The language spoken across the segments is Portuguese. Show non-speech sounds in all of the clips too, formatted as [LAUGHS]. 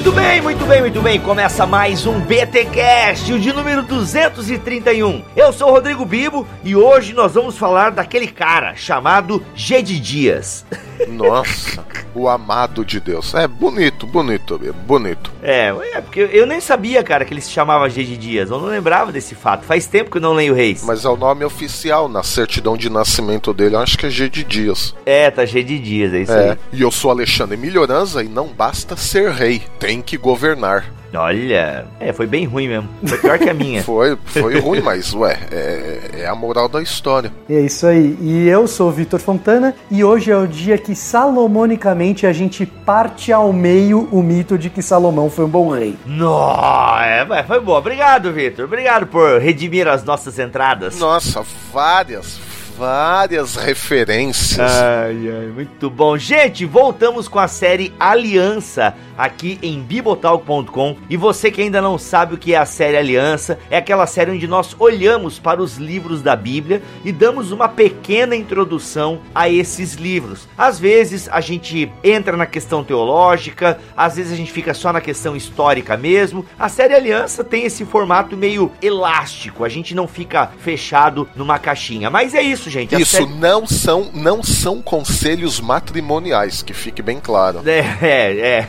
Muito bem, muito bem, muito bem. Começa mais um BTcast, o de número 231. Eu sou o Rodrigo Bibo e hoje nós vamos falar daquele cara chamado G de Dias. [LAUGHS] Nossa, o amado de Deus. É bonito, bonito, bonito. É, é porque eu nem sabia, cara, que ele se chamava G de Dias. Eu não lembrava desse fato. Faz tempo que eu não leio Reis. Mas é o nome oficial na certidão de nascimento dele. Eu acho que é G de Dias. É, tá G de Dias, é isso É. aí. E eu sou Alexandre Melhoranza e não basta ser rei, tem que governar. Olha, é, foi bem ruim mesmo. Foi pior que a minha. [LAUGHS] Foi, foi ruim, mas ué, é, é a moral da história. É isso aí. E eu sou o Vitor Fontana e hoje é o dia que salomonicamente a gente parte ao meio o mito de que Salomão foi um bom rei. Nó, é, mas foi bom. Obrigado, Vitor. Obrigado por redimir as nossas entradas. Nossa, várias, várias referências. Ai, ai, muito bom. Gente, voltamos com a série Aliança aqui em bibotalk.com. E você que ainda não sabe o que é a série Aliança, é aquela série onde nós olhamos para os livros da Bíblia e damos uma pequena introdução a esses livros. Às vezes a gente entra na questão teológica, às vezes a gente fica só na questão histórica mesmo. A série Aliança tem esse formato meio elástico, a gente não fica fechado numa caixinha. Mas é isso, gente. Isso série- não são, não são conselhos matrimoniais, que fique bem claro. É, é, é.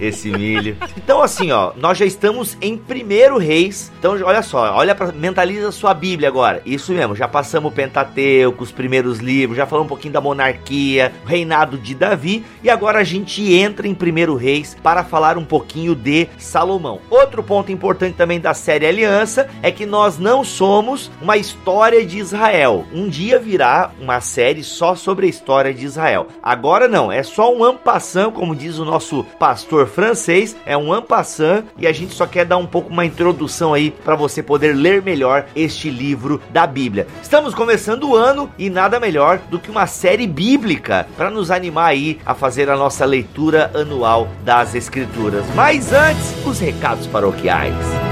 Esse milho. Então, assim, ó, nós já estamos em primeiro reis. Então, olha só, olha para mentaliza sua Bíblia agora. Isso mesmo, já passamos o Pentateuco, os primeiros livros, já falamos um pouquinho da monarquia, reinado de Davi, e agora a gente entra em primeiro reis para falar um pouquinho de Salomão. Outro ponto importante também da série Aliança é que nós não somos uma história de Israel. Um dia virá uma série só sobre a história de Israel. Agora não, é só um ampassant, como diz o nosso pastor francês, é um ampassant e a gente só quer dar um pouco uma introdução aí para você poder ler melhor este livro da Bíblia. Estamos começando o ano e nada melhor do que uma série bíblica para nos animar aí a fazer a nossa leitura anual das escrituras. Mas antes, os recados paroquiais.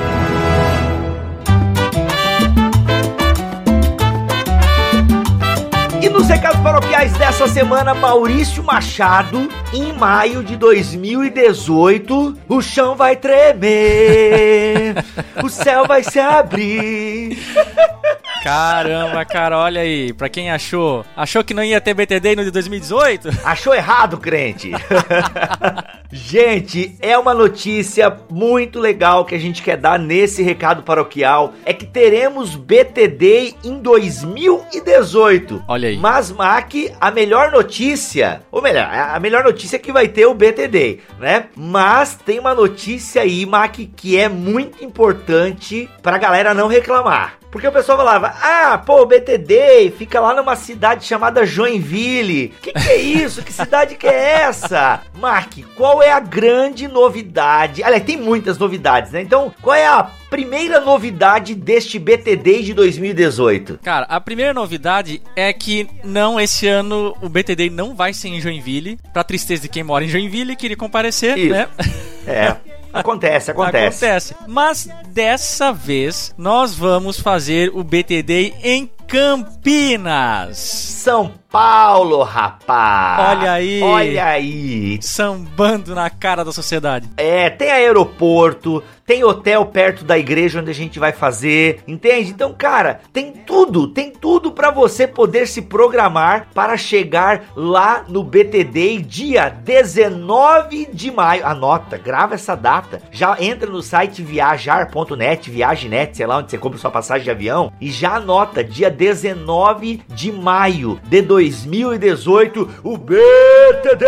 Nos recados paroquiais dessa semana, Maurício Machado, em maio de 2018, o chão vai tremer, o céu vai se abrir. Caramba, cara, olha aí. Pra quem achou, achou que não ia ter BTD no de 2018? Achou errado, crente? [LAUGHS] gente, é uma notícia muito legal que a gente quer dar nesse recado paroquial. É que teremos BTD em 2018. Olha aí. Mas, Mac, a melhor notícia, ou melhor, a melhor notícia é que vai ter o BTD, né? Mas tem uma notícia aí, Mac, que é muito importante pra galera não reclamar. Porque o pessoal falava, ah, pô, o BTD fica lá numa cidade chamada Joinville. Que que é isso? Que cidade que é essa? Mark, qual é a grande novidade? Aliás, tem muitas novidades, né? Então, qual é a primeira novidade deste BTD de 2018? Cara, a primeira novidade é que não, esse ano o BTD não vai ser em Joinville. Pra tristeza de quem mora em Joinville e queria comparecer, Isso. né? É, [LAUGHS] acontece, acontece. Acontece. Mas dessa vez nós vamos fazer o BTD em Campinas. São Paulo, rapaz. Olha aí. Olha aí. Sambando na cara da sociedade. É, tem aeroporto, tem hotel perto da igreja onde a gente vai fazer, entende? Então, cara, tem tudo, tem tudo pra você poder se programar para chegar lá no BTD dia 19 de maio. Anota, grava essa data. Já entra no site viajar.net, viagenet, sei lá onde você compra sua passagem de avião e já anota dia 19 de maio de 2018, o BTD.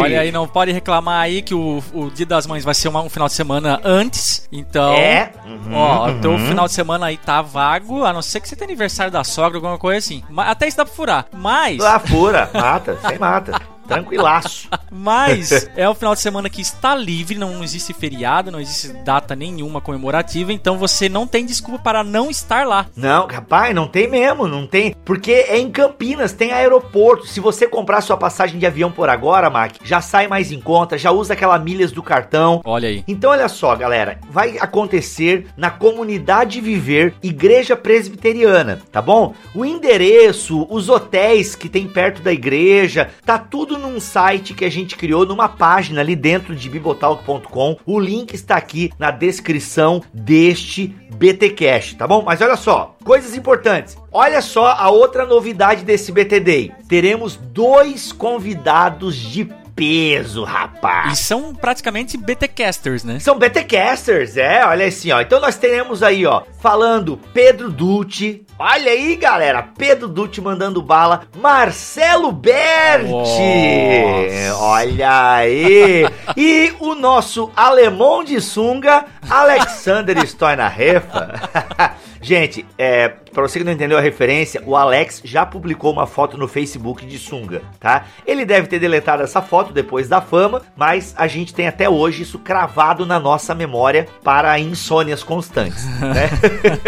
Olha aí, não pode reclamar aí que o, o Dia das Mães vai ser uma- um final de semana antes. Então, É. Uhum, ó, o teu uhum. final de semana aí tá vago, a não ser que você tenha aniversário da sogra, alguma coisa assim. Até isso dá pra furar. Mas, Lá fura, mata, sem mata. Tranquilaço. [LAUGHS] Mas é o final de semana que está livre, não existe feriado, não existe data nenhuma comemorativa, então você não tem desculpa para não estar lá. Não, rapaz, não tem mesmo, não tem. Porque é em Campinas, tem aeroporto. Se você comprar sua passagem de avião por agora, Mac, já sai mais em conta, já usa aquela milhas do cartão. Olha aí. Então, olha só, galera, vai acontecer na comunidade Viver Igreja Presbiteriana, tá bom? O endereço, os hotéis que tem perto da igreja, tá tudo num site que a gente criou, numa página ali dentro de bibotalk.com. O link está aqui na descrição deste BTcast, tá bom? Mas olha só, coisas importantes. Olha só a outra novidade desse BT Day. Teremos dois convidados de peso, rapaz. E são praticamente BTcasters, né? São BTcasters, é, olha assim, ó. Então nós teremos aí, ó, falando Pedro Dutti. Olha aí, galera, Pedro Dutti mandando bala. Marcelo Berti. Nossa. Olha aí. E o nosso alemão de sunga, Alexander Stoinarefa. [LAUGHS] Gente, é, pra você que não entendeu a referência, o Alex já publicou uma foto no Facebook de sunga, tá? Ele deve ter deletado essa foto depois da fama, mas a gente tem até hoje isso cravado na nossa memória para insônias constantes, né?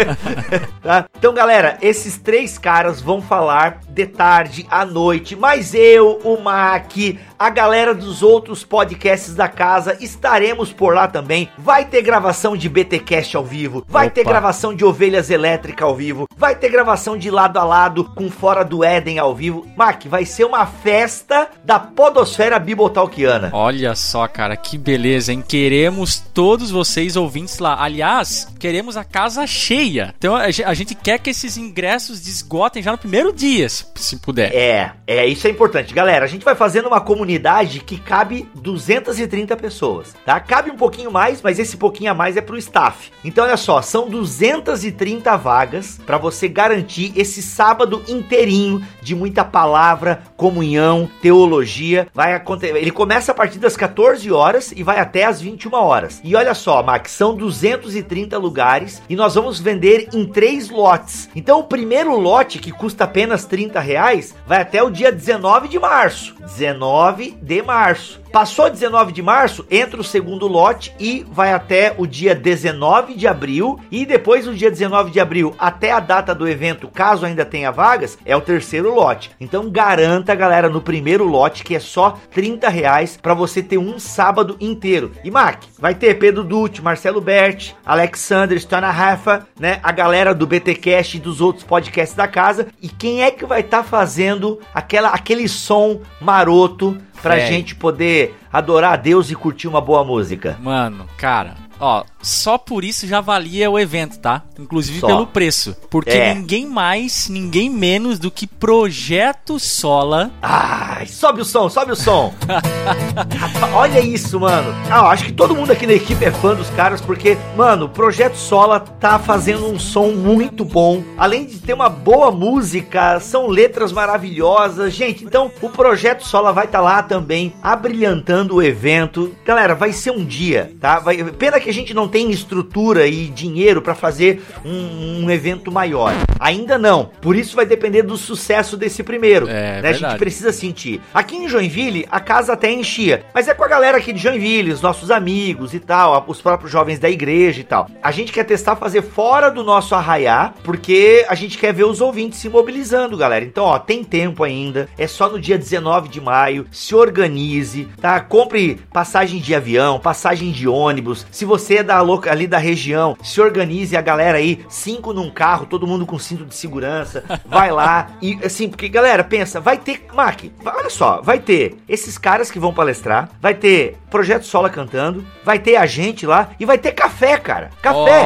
[LAUGHS] tá? Então, galera, esses três caras vão falar de tarde à noite, mas eu, o Mac, a galera dos outros podcasts da casa estaremos por lá também. Vai ter gravação de BTcast ao vivo, vai ter Opa. gravação de Ovelhas Elétrica ao vivo, vai ter gravação de lado a lado com Fora do Éden ao vivo. Mac, vai ser uma festa da podosfera bibotalkiana. Olha só, cara, que beleza, hein? Queremos todos vocês ouvintes lá. Aliás, queremos a casa cheia. Então a ge- a gente quer que esses ingressos esgotem já no primeiro dia, se, se puder. É, é, isso é importante. Galera, a gente vai fazendo uma comunidade que cabe 230 pessoas, tá? Cabe um pouquinho mais, mas esse pouquinho a mais é pro staff. Então, olha só, são 230 vagas para você garantir esse sábado inteirinho de muita palavra, comunhão, teologia. Vai acontecer, ele começa a partir das 14 horas e vai até as 21 horas. E olha só, Max, são 230 lugares e nós vamos vender em três lotes. Então, o primeiro lote, que custa apenas 30 reais, vai até o dia 19 de março. 19 de março. Passou 19 de março, entra o segundo lote e vai até o dia 19 de abril. E depois do dia 19 de abril até a data do evento, caso ainda tenha vagas, é o terceiro lote. Então garanta, galera, no primeiro lote, que é só 30 reais para você ter um sábado inteiro. E Mac, vai ter Pedro Dutti, Marcelo Berti, Alexander Stonahafa, né? A galera do BTcast e dos outros podcasts da casa. E quem é que vai estar fazendo aquela, aquele som maroto pra gente poder adorar a Deus e curtir uma boa música? Mano, cara, ó, só por isso já valia o evento, tá? Inclusive Só. pelo preço. Porque É. ninguém mais, ninguém menos do que Projeto Sola. Ai, sobe o som, sobe o som. [LAUGHS] Olha isso, mano. Ah, acho que todo mundo aqui na equipe é fã dos caras, porque, mano, o Projeto Sola tá fazendo um som muito bom. Além de ter uma boa música, são letras maravilhosas. Gente, então o Projeto Sola vai estar lá também, abrilhantando o evento. Galera, vai ser um dia, tá? Vai... Pena que a gente não tem estrutura e dinheiro pra fazer um, um evento maior. Ainda não. Por isso vai depender do sucesso desse primeiro. É, né? A gente precisa sentir. Aqui em Joinville, a casa até enchia. Mas é com a galera aqui de Joinville, os nossos amigos e tal, os próprios jovens da igreja e tal. A gente quer testar fazer fora do nosso arraiá, porque a gente quer ver os ouvintes se mobilizando, galera. Então, ó, tem tempo ainda. É só no dia 19 de maio. Se organize, tá? Compre passagem de avião, passagem de ônibus. Se você é da loca- ali da região, se organize a galera aí, cinco num carro, todo mundo com cinto de segurança. [LAUGHS] Vai lá e assim, porque galera, pensa, vai ter, Mac, olha só, vai ter esses caras que vão palestrar, vai ter Projeto Sola cantando, vai ter a gente lá e vai ter café, cara. Café.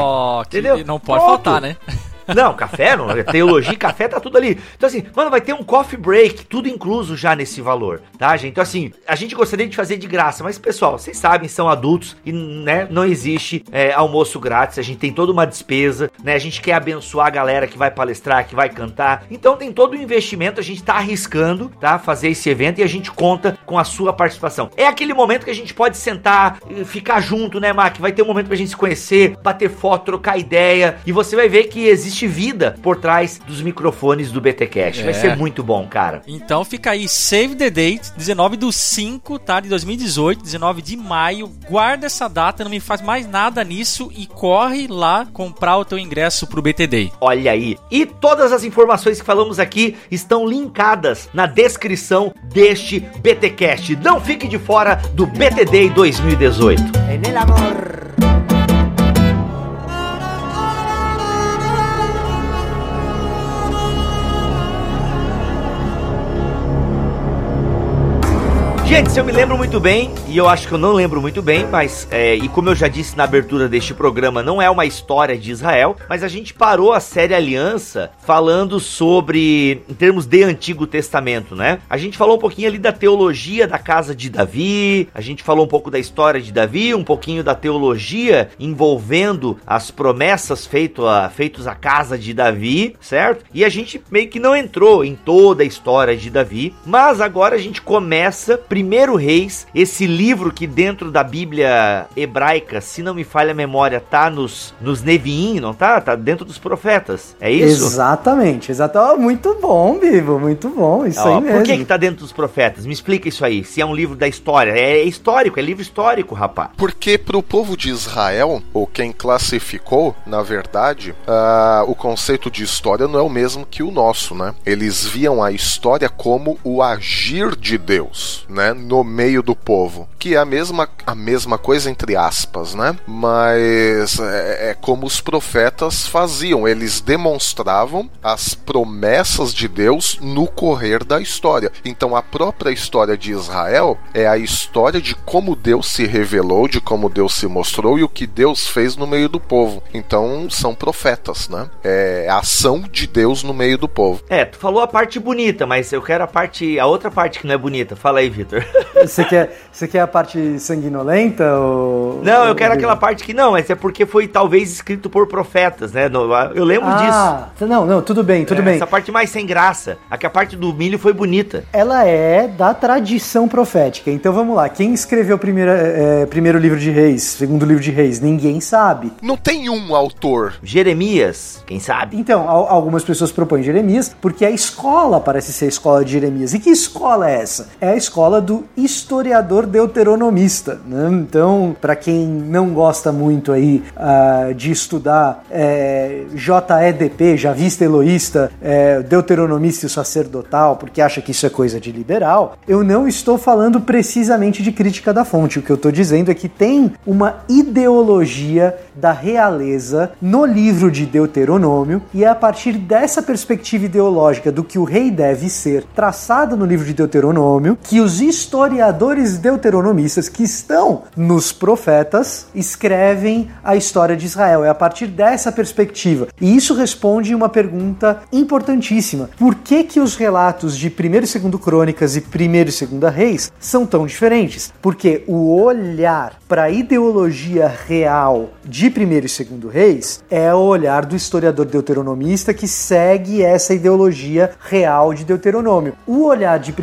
Que entendeu? Não pode Pronto. faltar, né? Não, café, não, teologia, e café tá tudo ali. Então assim, mano, vai ter um coffee break, tudo incluso já nesse valor, tá, gente? Então assim, a gente gostaria de fazer de graça, mas pessoal, vocês sabem, são adultos e, né, não existe é, almoço grátis, a gente tem toda uma despesa, né? A gente quer abençoar a galera que vai palestrar, que vai cantar. Então tem todo o investimento, a gente tá arriscando, tá, fazer esse evento e a gente conta com a sua participação. É aquele momento que a gente pode sentar, ficar junto, né, Mac? Vai ter um momento pra gente se conhecer, bater foto, trocar ideia, e você vai ver que existe existe vida por trás dos microfones do BTcast. Vai É. ser muito bom, cara. Então fica aí, save the date, 19 do 5, tá? De 2018, 19 de maio. Guarda essa data, não me faz mais nada nisso e corre lá comprar o teu ingresso pro BT Day. Olha aí. E todas as informações que falamos aqui estão linkadas na descrição deste BTcast. Não fique de fora do BT Day 2018. En Gente, se eu me lembro muito bem, e eu acho que eu não lembro muito bem, mas, é, e como eu já disse na abertura deste programa, não é uma história de Israel, mas a gente parou a série Aliança falando sobre, em termos de Antigo Testamento, né? A gente falou um pouquinho ali da teologia da casa de Davi, a gente falou um pouco da história de Davi, um pouquinho da teologia envolvendo as promessas feito a, feitos à casa de Davi, certo? E a gente meio que não entrou em toda a história de Davi, mas agora a gente começa Primeiro Reis, esse livro que dentro da Bíblia hebraica, se não me falha a memória, tá nos, nos Neviim, não tá? Tá dentro dos profetas. É isso? Exatamente, exatamente. Muito bom, Bibo, muito bom, isso Ó, aí mesmo. por que que tá dentro dos profetas? Me explica isso aí. Se é um livro da história. É histórico, é livro histórico, rapá. Porque para o povo de Israel, ou quem classificou, na verdade, ah, o conceito de história não é o mesmo que o nosso, né? Eles viam a história como o agir de Deus, né? No meio do povo, que é a mesma, a mesma coisa entre aspas, né? Mas é, é como os profetas faziam, eles demonstravam as promessas de Deus no correr da história. Então a própria história de Israel é a história de como Deus se revelou, de como Deus se mostrou e o que Deus fez no meio do povo. Então são profetas, né? É a ação de Deus no meio do povo. É, tu falou a parte bonita, mas eu quero a parte, a outra parte que não é bonita. Fala aí, Vitor. [LAUGHS] Você quer, você quer a parte sanguinolenta? Ou... Não, eu quero aquela parte que não, mas é porque foi talvez escrito por profetas, né? Eu lembro disso. Ah, não, não, tudo bem, tudo É, bem. Essa parte mais sem graça. Aqui a parte do milho foi bonita. Ela é da tradição profética. Então vamos lá. Quem escreveu o primeiro, é, primeiro livro de Reis, segundo livro de Reis? Ninguém sabe. Não tem um autor. Jeremias, quem sabe? Então, al- algumas pessoas propõem Jeremias, porque a escola parece ser a escola de Jeremias. E que escola é essa? É a escola do historiador deuteronomista. né? Então, para quem não gosta muito aí ah, de estudar é, JEDP, Javista Eloísta, é, deuteronomista e sacerdotal, porque acha que isso é coisa de liberal, eu não estou falando precisamente de crítica da fonte. O que eu estou dizendo é que tem uma ideologia da realeza no livro de Deuteronômio, e é a partir dessa perspectiva ideológica do que o rei deve ser, traçada no livro de Deuteronômio, que os historiadores deuteronomistas que estão nos profetas escrevem a história de Israel. É a partir dessa perspectiva. E isso responde uma pergunta importantíssima. Por que que os relatos de 1 e 2 Crônicas e 1 e 2 Reis são tão diferentes? Porque o olhar para a ideologia real de 1 e 2 Reis é o olhar do historiador deuteronomista que segue essa ideologia real de Deuteronômio. O olhar de 1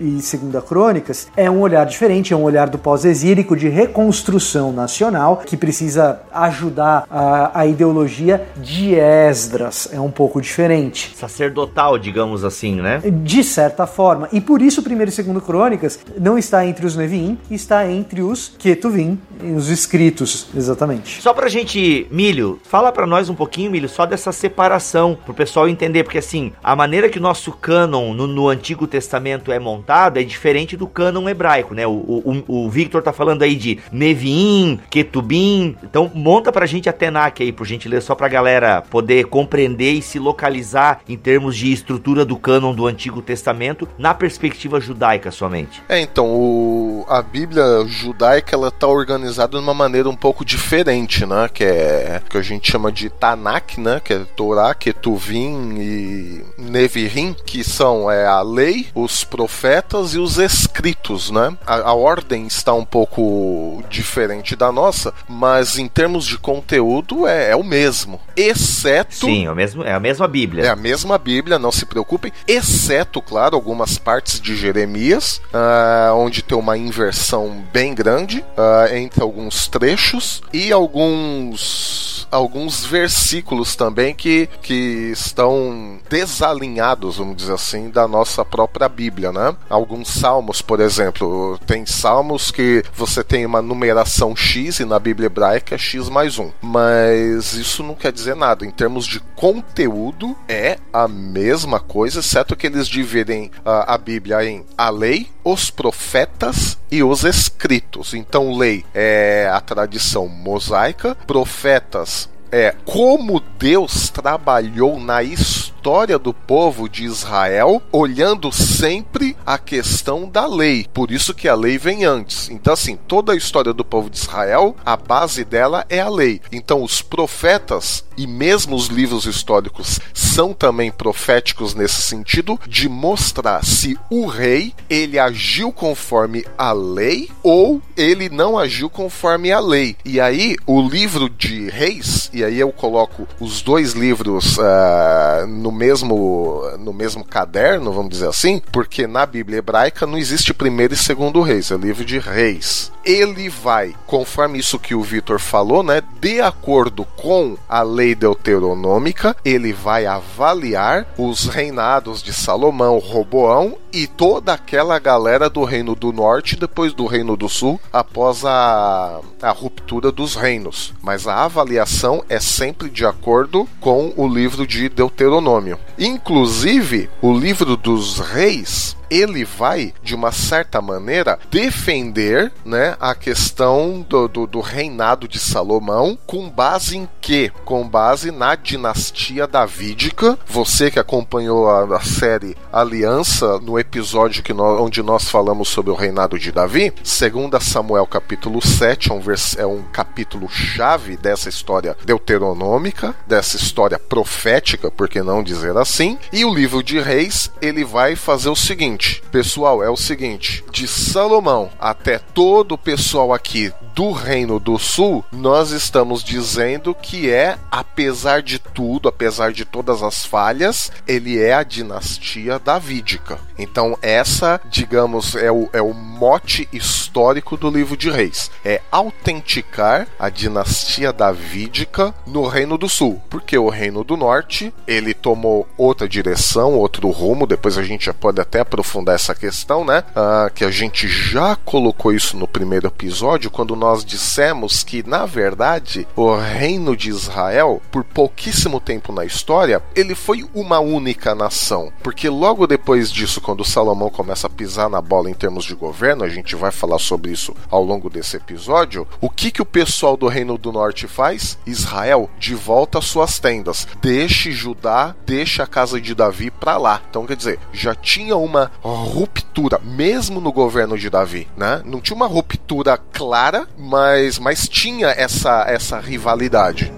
e 2 Crônicas é um olhar diferente, é um olhar do pós-exílico de reconstrução nacional que precisa ajudar a, a ideologia de Esdras. É um pouco diferente. Sacerdotal, digamos assim, né? De certa forma. E por isso, 1 e 2 Crônicas não está entre os Neviim, está entre os Ketuvim, os escritos, exatamente. Só pra gente, Milho, fala pra nós um pouquinho, Milho, só dessa separação, pro pessoal entender, porque assim, a maneira que o nosso cânon no, no Antigo Testamento é montado é diferente do cânon hebraico, né? O, o, o Victor tá falando aí de Neviim, Ketubim, então monta pra gente a Tenak aí, por gentileza, só pra galera poder compreender e se localizar em termos de estrutura do cânon do Antigo Testamento na perspectiva judaica somente. É, então, o- a Bíblia judaica ela tá organizada de uma maneira um pouco diferente, né? Que é que a gente chama de Tanakh, né? Que é Torá, Ketuvim e Nevirim, que são é, a lei, os profetas e os escritos, né? A, a ordem está um pouco diferente da nossa, mas em termos de conteúdo é, é o mesmo, exceto Sim, é, o mesmo, é a mesma Bíblia. é a mesma Bíblia, não se preocupem, exceto, claro, algumas partes de Jeremias, ah, onde tem uma inversão bem grande ah, entre alguns trechos e alguns alguns versículos também que, que estão desalinhados, vamos dizer assim, da nossa própria Bíblia, né? Alguns salmos, por exemplo, tem salmos que você tem uma numeração X e na Bíblia hebraica é X mais um. Mas isso não quer dizer nada. Em termos de conteúdo, é a mesma coisa, exceto que eles dividem a, a Bíblia em a lei, os profetas e os escritos. Então, lei é a tradição mosaica, profetas é como Deus trabalhou na história do povo de Israel, olhando sempre a questão da lei. Por isso que a lei vem antes. Então, assim, toda a história do povo de Israel, a base dela é a lei. Então, os profetas e mesmo os livros históricos são também proféticos nesse sentido de mostrar se o rei ele agiu conforme a lei ou ele não agiu conforme a lei. E aí o livro de Reis e aí eu coloco os dois livros uh, no mesmo no mesmo caderno, vamos dizer assim, porque na Bíblia hebraica não existe primeiro e segundo reis, é livro de reis. Ele vai, conforme isso que o Vitor falou, né, de acordo com a lei deuteronômica, ele vai avaliar os reinados de Salomão, Roboão e toda aquela galera do reino do norte depois do reino do sul, após a, a ruptura dos reinos. Mas a avaliação é sempre de acordo com o livro de Deuteronômio. Inclusive, o livro dos reis ele vai, de uma certa maneira, defender né, a questão do, do, do, reinado de Salomão, com base em quê? Com base na dinastia davídica. Você que acompanhou a, a série Aliança, no episódio que nós, onde nós falamos sobre o reinado de Davi, segundo Samuel capítulo 7, é um, vers, é um capítulo chave dessa história deuteronômica, dessa história profética, por que não dizer assim, e o livro de Reis, ele vai fazer o seguinte, seguinte, pessoal, é o seguinte: de Salomão até todo o pessoal aqui do Reino do Sul, nós estamos dizendo que é, apesar de tudo, apesar de todas as falhas, ele é a dinastia davídica. Então, essa, digamos, é o, é o mote histórico do livro de Reis: é autenticar a dinastia davídica no Reino do Sul, porque o Reino do Norte ele tomou outra direção, outro rumo. Depois a gente já pode até aprofundar essa questão, né? Ah, que a gente já colocou isso no primeiro episódio, quando nós dissemos que, na verdade, o reino de Israel, por pouquíssimo tempo na história, ele foi uma única nação. Porque logo depois disso, quando Salomão começa a pisar na bola em termos de governo, a gente vai falar sobre isso ao longo desse episódio, o que, que o pessoal do Reino do Norte faz? Israel, de volta às suas tendas. Deixe Judá, deixe a casa de Davi para lá. Então, quer dizer, já tinha uma ruptura, mesmo no governo de Davi, né? Não tinha uma ruptura clara, mas, mas tinha essa, essa rivalidade.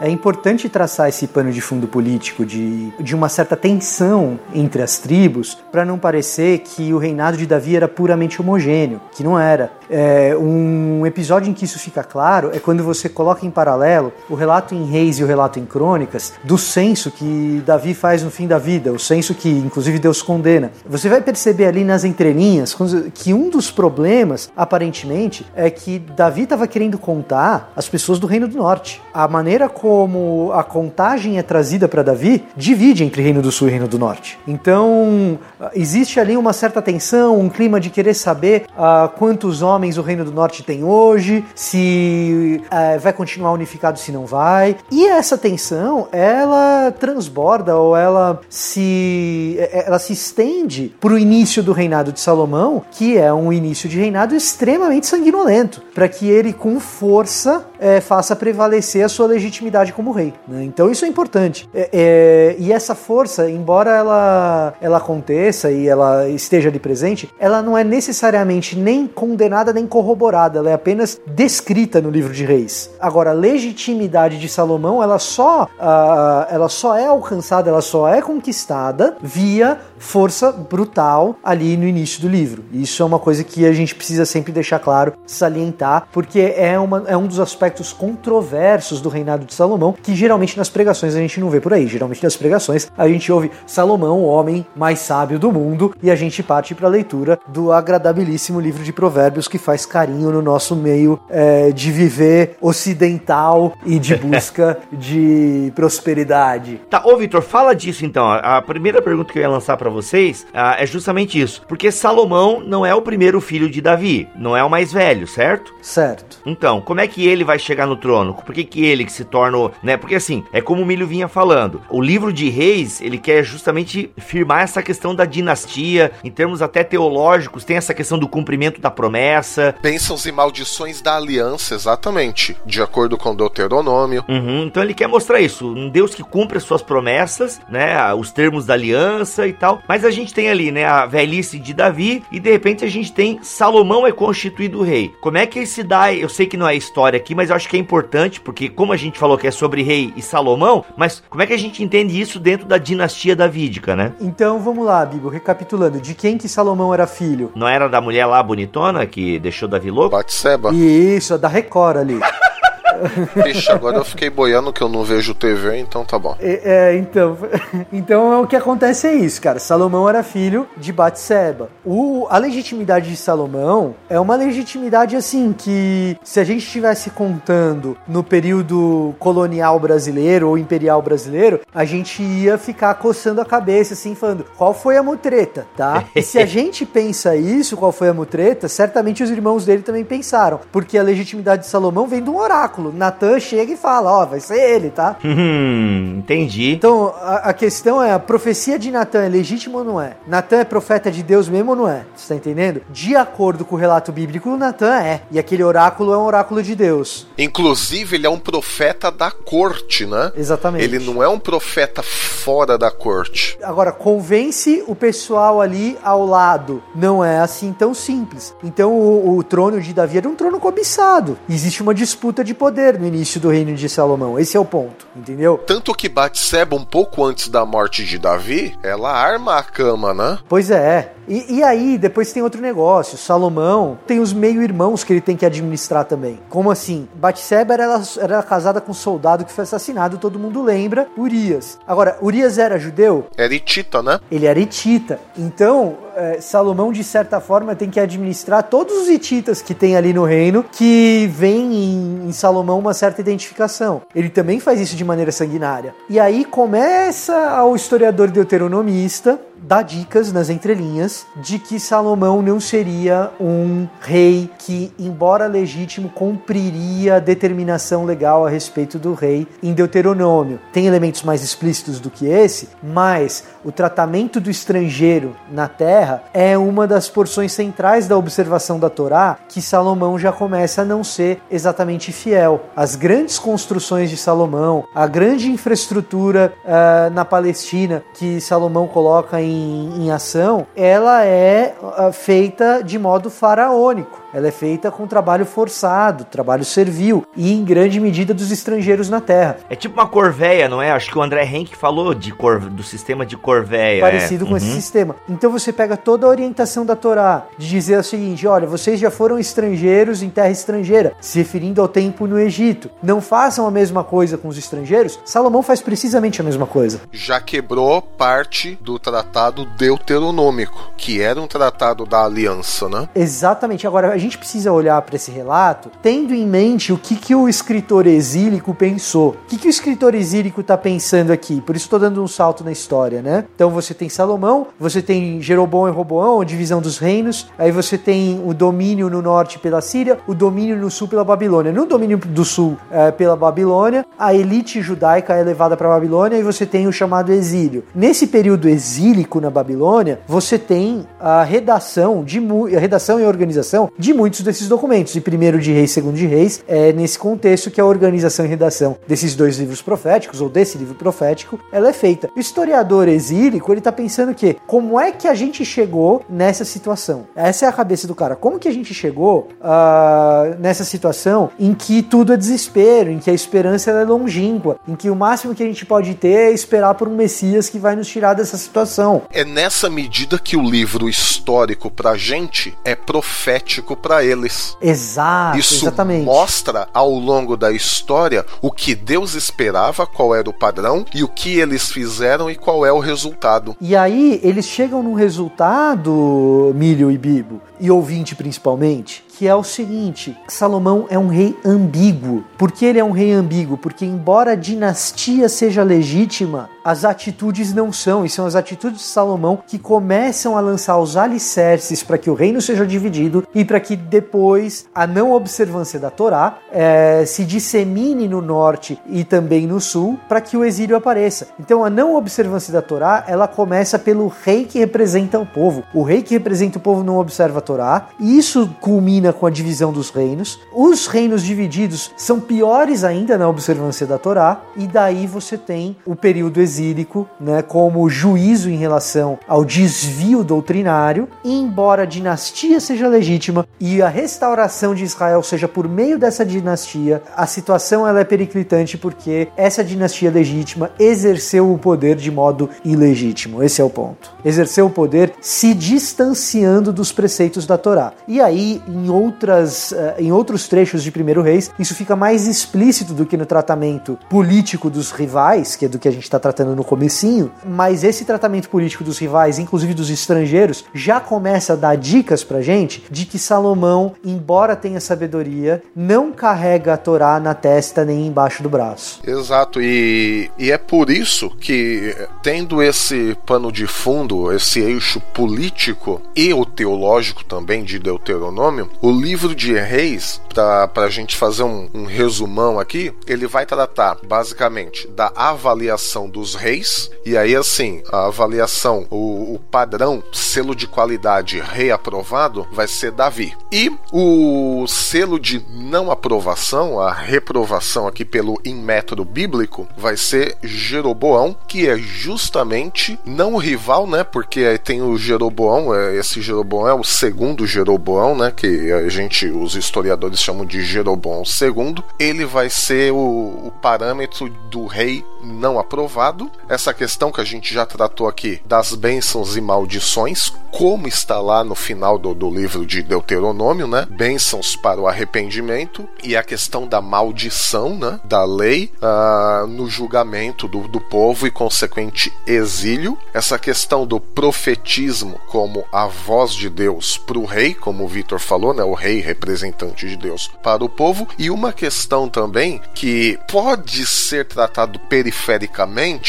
É importante traçar esse pano de fundo político de, de uma certa tensão entre as tribos para não parecer que o reinado de Davi era puramente homogêneo, que não era. É, um episódio em que isso fica claro é quando você coloca em paralelo o relato em Reis e o relato em Crônicas do censo que Davi faz no fim da vida, o censo que inclusive Deus condena. Você vai perceber ali nas entrelinhas que um dos problemas, aparentemente, é que Davi estava querendo contar as pessoas do Reino do Norte. A maneira como a contagem é trazida para Davi divide entre Reino do Sul e Reino do Norte. Então existe ali uma certa tensão, um clima de querer saber uh, quantos homens homens o Reino do Norte tem hoje, se é, vai continuar unificado, se não vai. E essa tensão, ela transborda ou ela se, é, é, ela se estende para o início do reinado de Salomão, que é um início de reinado extremamente sanguinolento, para que ele com força é, faça prevalecer a sua legitimidade como rei. Né? Então isso é importante. É, é, e essa força, embora ela, ela aconteça e ela esteja ali presente, ela não é necessariamente nem condenada nem corroborada, ela é apenas descrita no livro de Reis. Agora, a legitimidade de Salomão, ela só, uh, ela só é alcançada, ela só é conquistada via força brutal ali no início do livro. Isso é uma coisa que a gente precisa sempre deixar claro, salientar, porque é, uma, é um dos aspectos controversos do reinado de Salomão, que geralmente nas pregações a gente não vê por aí. Geralmente nas pregações a gente ouve Salomão, o homem mais sábio do mundo, e a gente parte para a leitura do agradabilíssimo livro de Provérbios que faz carinho no nosso meio é, de viver ocidental e de busca [LAUGHS] de prosperidade. Tá, ô Vitor, fala disso então. A primeira pergunta que eu ia lançar para vocês uh, é justamente isso. Porque Salomão não é o primeiro filho de Davi, não é o mais velho, certo? Certo. Então, como é que ele vai chegar no trono? Por que, que ele que se torna, né? Porque assim, é como o Milho vinha falando. O livro de Reis, ele quer justamente firmar essa questão da dinastia, em termos até teológicos, tem essa questão do cumprimento da promessa. Bênçãos e maldições da aliança, exatamente, de acordo com Deuteronômio. Uhum, então ele quer mostrar isso, um Deus que cumpre as suas promessas, né? Os termos da aliança e tal. Mas a gente tem ali, né, a velhice de Davi e de repente a gente tem Salomão é constituído rei. Como é que se dá? Eu sei que não é história aqui, mas eu acho que é importante porque como a gente falou que é sobre rei e Salomão, mas como é que a gente entende isso dentro da dinastia davídica, né? Então vamos lá, Bibo, recapitulando, de quem que Salomão era filho? Não era da mulher lá bonitona que deixou Davi louco? Batseba. Isso, da Record ali. [LAUGHS] [LAUGHS] Vixe, agora eu fiquei boiando que eu não vejo TV, então tá bom. É, é, então, [LAUGHS] então o que acontece é isso, cara. Salomão era filho de Batseba. O, a legitimidade de Salomão é uma legitimidade assim que se a gente estivesse contando no período colonial brasileiro ou imperial brasileiro, a gente ia ficar coçando a cabeça assim, falando qual foi a mutreta, tá? E se a [LAUGHS] gente pensa isso, qual foi a mutreta, certamente os irmãos dele também pensaram, porque a legitimidade de Salomão vem de um oráculo. Natan chega e fala, ó, oh, vai ser ele, tá? [LAUGHS] Hum, entendi. Então, a, a, questão é, a profecia de Natan é legítima ou não é? Natan é profeta de Deus mesmo ou não é? Você tá entendendo? De acordo com o relato bíblico, Natan é. E aquele oráculo é um oráculo de Deus. Inclusive, ele é um profeta da corte, né? Exatamente. Ele não é um profeta fora da corte. Agora, convence o pessoal ali ao lado. Não é assim tão simples. Então, o, o trono de Davi era um trono cobiçado. Existe uma disputa de poder poder no início do reino de Salomão. Esse é o ponto, entendeu? Tanto que Batseba, um pouco antes da morte de Davi, ela arma a cama, né? Pois é. E, e, aí, depois tem outro negócio. Salomão tem os meio-irmãos que ele tem que administrar também. Como assim? Batseba era, era casada com um soldado que foi assassinado, todo mundo lembra, Urias. Agora, Urias era judeu? Era hitita, né? Ele era hitita. Então, é, Salomão, de certa forma, tem que administrar todos os hititas que tem ali no reino, que vem em, em Salomão uma certa identificação. Ele também faz isso de maneira sanguinária. E aí começa o historiador deuteronomista dá dicas nas entrelinhas de que Salomão não seria um rei que, embora legítimo, cumpriria a determinação legal a respeito do rei em Deuteronômio. Tem elementos mais explícitos do que esse, mas o tratamento do estrangeiro na terra é uma das porções centrais da observação da Torá que Salomão já começa a não ser exatamente fiel. As grandes construções de Salomão, a grande infraestrutura uh, na Palestina que Salomão coloca em em, em ação, ela é uh, feita de modo faraônico ela é feita com trabalho forçado, trabalho servil e em grande medida dos estrangeiros na Terra. É tipo uma corveia, não é? Acho que o André Henk falou de cor, do sistema de corveia. Parecido é. com uhum. esse sistema. Então você pega toda a orientação da Torá de dizer o seguinte: olha, vocês já foram estrangeiros em terra estrangeira, se referindo ao tempo no Egito. Não façam a mesma coisa com os estrangeiros. Salomão faz precisamente a mesma coisa. Já quebrou parte do tratado deuteronômico, que era um tratado da aliança, né? Exatamente. Agora, a gente precisa olhar para esse relato tendo em mente o que, que o escritor exílico pensou. O que, que o escritor exílico está pensando aqui? Por isso estou dando um salto na história, né? Então você tem Salomão, você tem Jeroboão e Roboão, a divisão dos reinos, aí você tem o domínio no norte pela Síria, o domínio no sul pela Babilônia. No domínio do sul é, pela Babilônia, a elite judaica é levada para a Babilônia e você tem o chamado exílio. Nesse período exílico na Babilônia, você tem a redação de a redação e a organização de muitos desses documentos. E primeiro de Reis, segundo de Reis, é nesse contexto que a organização e redação desses dois livros proféticos, ou desse livro profético, ela é feita. O historiador exílico, ele tá pensando que como é que a gente chegou nessa situação? Essa é a cabeça do cara. Como que a gente chegou uh, nessa situação em que tudo é desespero, em que a esperança é longínqua, em que o máximo que a gente pode ter é esperar por um Messias que vai nos tirar dessa situação. É nessa medida que o livro histórico pra gente é profético para eles. Exato, Isso exatamente. mostra ao longo da história o que Deus esperava, qual era o padrão e o que eles fizeram e qual é o resultado. E aí eles chegam num resultado, Milho e Bibo, e ouvinte principalmente, que é o seguinte: Salomão é um rei ambíguo. Por que ele é um rei ambíguo? Porque, embora a dinastia seja legítima, as atitudes não são, e são as atitudes de Salomão que começam a lançar os alicerces para que o reino seja dividido e para que depois a não observância da Torá é, se dissemine no norte e também no sul para que o exílio apareça. Então, a não observância da Torá ela começa pelo rei que representa o povo. O rei que representa o povo não observa a Torá, e isso culmina com a divisão dos reinos. Os reinos divididos são piores ainda na observância da Torá, e daí você tem o período exílico, né, como juízo em relação ao desvio doutrinário, e embora a dinastia seja legítima e a restauração de Israel seja por meio dessa dinastia, a situação ela é periclitante porque essa dinastia legítima exerceu o poder de modo ilegítimo. Esse é o ponto. Exerceu o poder se distanciando dos preceitos da Torá. E aí, em outras, uh, em outros trechos de Primeiro Reis, isso fica mais explícito do que no tratamento político dos rivais, que é do que a gente está tratando no comecinho, mas esse tratamento político dos rivais, inclusive dos estrangeiros, já começa a dar dicas pra gente de que Salomão, embora tenha sabedoria, não carrega a Torá na testa nem embaixo do braço. Exato, e, e é por isso que, tendo esse pano de fundo, esse eixo político e o teológico também de Deuteronômio, o livro de Reis, para a gente fazer um, um resumão aqui, ele vai tratar basicamente da avaliação dos reis, e aí assim, a avaliação, o, o padrão, selo de qualidade reaprovado vai ser Davi. E o selo de não aprovação, a reprovação aqui pelo inmétodo bíblico, vai ser Jeroboão, que é justamente não o rival, né? Porque tem o Jeroboão, é, esse Jeroboão é o segundo Jeroboão, né? Que a gente, os historiadores chamam de Jeroboão II. Ele vai ser o, o parâmetro do rei não aprovado. Essa questão que a gente já tratou aqui das bênçãos e maldições, como está lá no final do, do livro de Deuteronômio, né? Bênçãos para o arrependimento e a questão da maldição, né? Da lei uh, no julgamento do, do povo e consequente exílio. Essa questão do profetismo como a voz de Deus para o rei, como o Vitor falou, né? O rei representante de Deus para o povo e uma questão também que pode ser tratado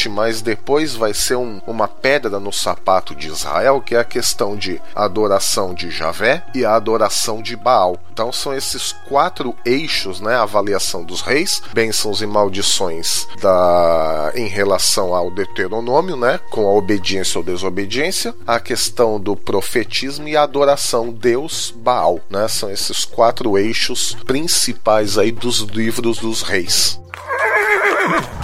mas depois vai ser um, uma pedra no sapato de Israel, que é a questão de adoração de Javé e a adoração de Baal. Então são esses quatro eixos, né? A avaliação dos reis, bênçãos e maldições da em relação ao Deuteronômio, né? Com a obediência ou desobediência, a questão do profetismo e a adoração Deus Baal, né? São esses quatro eixos principais aí dos livros dos reis. [LAUGHS]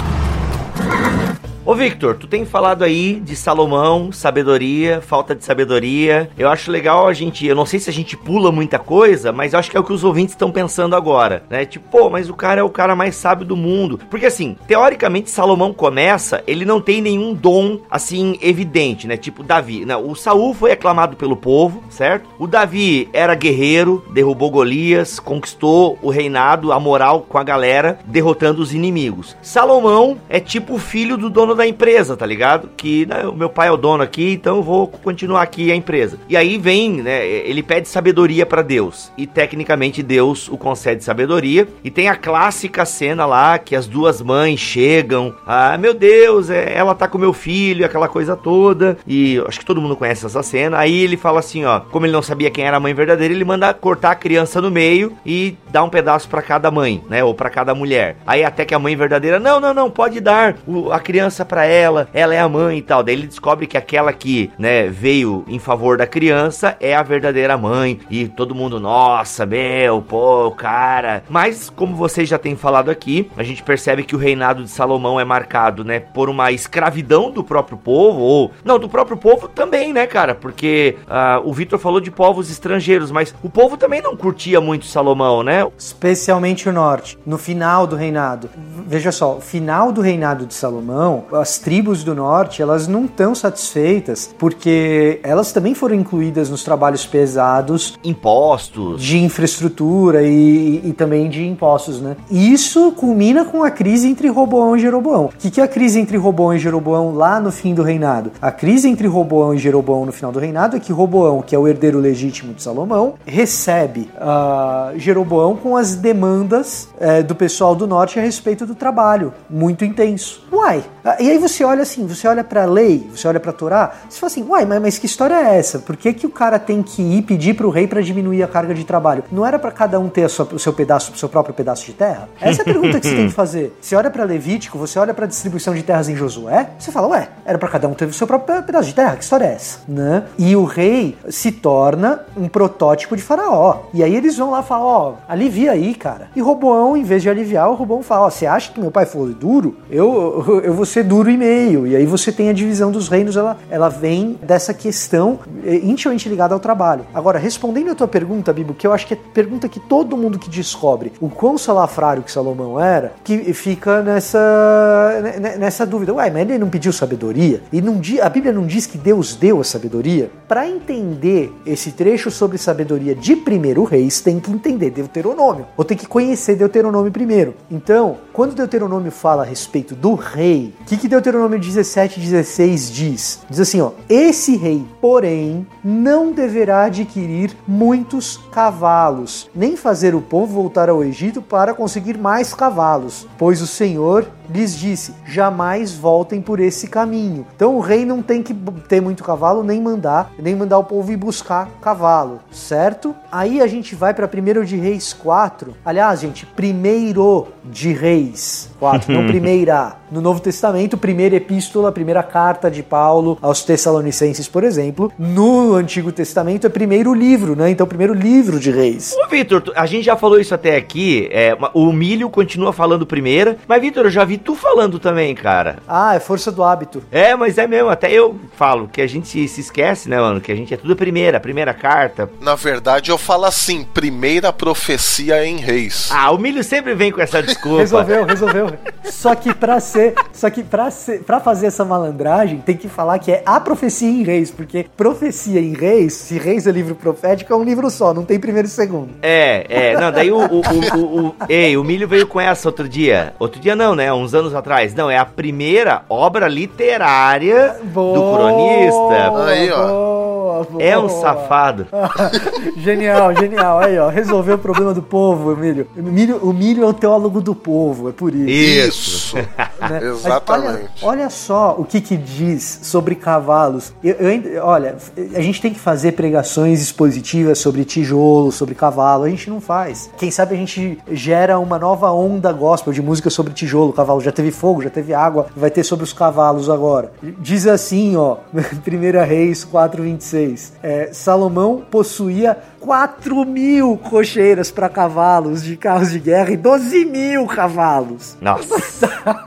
Ô Victor, tu tem falado aí de Salomão, sabedoria, falta de sabedoria. Eu acho legal a gente, eu não sei se a gente pula muita coisa, mas eu acho que é o que os ouvintes estão pensando agora, né? Tipo, pô, mas o cara é o cara mais sábio do mundo. Porque assim, teoricamente Salomão começa, ele não tem nenhum dom assim evidente, né? Tipo Davi. Não, o Saul foi aclamado pelo povo, certo? O Davi era guerreiro, derrubou Golias, conquistou o reinado, a moral com a galera, derrotando os inimigos. Salomão é tipo o filho do dono da empresa, tá ligado? Que né, o meu pai é o dono aqui, então eu vou continuar aqui a empresa. E aí vem, né? Ele pede sabedoria para Deus. E tecnicamente Deus o concede sabedoria. E tem a clássica cena lá que as duas mães chegam. Ah, meu Deus, é, ela tá com meu filho, aquela coisa toda. E acho que todo mundo conhece essa cena. Aí ele fala assim, ó, como ele não sabia quem era a mãe verdadeira, ele manda cortar a criança no meio e dar um pedaço para cada mãe, né? Ou para cada mulher. Aí até que a mãe verdadeira, não, não, não, pode dar o, a criança criança para ela, ela é a mãe e tal. Daí ele descobre que aquela que, né, veio em favor da criança é a verdadeira mãe. E todo mundo, nossa, meu, pô, cara. Mas, como vocês já têm falado aqui, a gente percebe que o reinado de Salomão é marcado, né, por uma escravidão do próprio povo, ou. Não, do próprio povo também, né, cara? Porque uh, o Vitor falou de povos estrangeiros, mas o povo também não curtia muito Salomão, né? Especialmente o norte. No final do reinado. Veja só, final do reinado de Salomão, as tribos do norte, elas não estão satisfeitas, porque elas também foram incluídas nos trabalhos pesados. Impostos. De infraestrutura e, e também de impostos, né? Isso culmina com a crise entre Roboão e Jeroboão. O que, que é a crise entre Roboão e Jeroboão lá no fim do reinado? A crise entre Roboão e Jeroboão no final do reinado é que Roboão, que é o herdeiro legítimo de Salomão, recebe uh, Jeroboão com as demandas uh, do pessoal do norte a respeito do trabalho, muito intenso. Uai, e aí você olha assim, você olha para a lei, você olha para a Torá, você fala assim, uai, mas, mas, que história é essa? Por que, que o cara tem que ir pedir para o rei para diminuir a carga de trabalho? Não era para cada um ter sua, o seu pedaço, o seu próprio pedaço de terra? [LAUGHS] Essa é a pergunta que você tem que fazer. Você olha para Levítico, você olha para a distribuição de terras em Josué, você fala, ué, era para cada um ter o seu próprio pedaço de terra? Que história é essa? Né? E o rei se torna um protótipo de faraó. E aí eles vão lá falar, ó, oh, alivia aí, cara. E Roboão, em vez de aliviar, o Roboão fala, ó, oh, você acha que meu pai foi duro? Eu, eu, eu vou ser duro e meio. E aí você tem a divisão dos reinos, ela, ela vem dessa questão eh, intimamente ligada ao trabalho. Agora, respondendo a tua pergunta, Bibo, que eu acho que é pergunta que todo mundo que descobre o quão salafrário que Salomão era, que fica nessa, nessa dúvida. Ué, mas ele não pediu sabedoria? E não, a Bíblia não diz que Deus deu a sabedoria? Para entender esse trecho sobre sabedoria de primeiro reis, tem que entender Deuteronômio. Ou tem que conhecer Deuteronômio primeiro. Então, quando Deuteronômio fala a respeito do rei, o que, que Deuteronômio 17, 16 diz? Diz assim, ó, esse rei, porém, não deverá adquirir muitos cavalos, nem fazer o povo voltar ao Egito para conseguir mais cavalos, pois o Senhor lhes disse: jamais voltem por esse caminho. Então o rei não tem que ter muito cavalo, nem mandar, nem mandar o povo ir buscar cavalo, certo? Aí a gente vai para 1 de Reis 4. Aliás, gente, primeiro de Reis 4, não [LAUGHS] primeira. No Novo Testamento, primeira epístola, primeira carta de Paulo aos Tessalonicenses, por exemplo. No Antigo Testamento é primeiro livro, né? Então, primeiro livro de Reis. Ô, Vitor, a gente já falou isso até aqui. É, o milho continua falando primeira, mas, Vitor, eu já vi tu falando também, cara. Ah, é força do hábito. É, mas é mesmo. Até eu falo que a gente se esquece, né, mano? Que a gente é tudo primeira, primeira carta. Na verdade, eu falo assim: primeira profecia em Reis. Ah, o milho sempre vem com essa desculpa. resolveu, resolveu. Só que pra ser, só que pra, ser, pra fazer essa malandragem, tem que falar que é a profecia em Reis, porque profecia em Reis, se Reis é livro profético, é um livro só, não tem primeiro e segundo. É, é. Não, daí o, o, o, o, o ei, o milho veio com essa outro dia. Outro dia não, né? Uns anos atrás. Não, é a primeira obra literária boa, do cronista. Aí, ó. Boa, é um safado. [LAUGHS] genial, genial. Aí, ó, resolveu o problema do povo, Emílio. O milho, o milho é o teólogo do povo, é por isso. Isso. né? [LAUGHS] Exatamente. Olha, olha, só o que que diz sobre cavalos. Eu, eu, olha, a gente tem que fazer pregações expositivas sobre tijolo, sobre cavalo. A gente não faz. Quem sabe a gente gera uma nova onda gospel de música sobre tijolo, cavalo. Já teve fogo, já teve água, vai ter sobre os cavalos agora. Diz assim, ó, [LAUGHS] 1 Reis 4, 26. É, Salomão possuía 4 mil cocheiras para cavalos de carros de guerra e 12 mil cavalos. Nossa.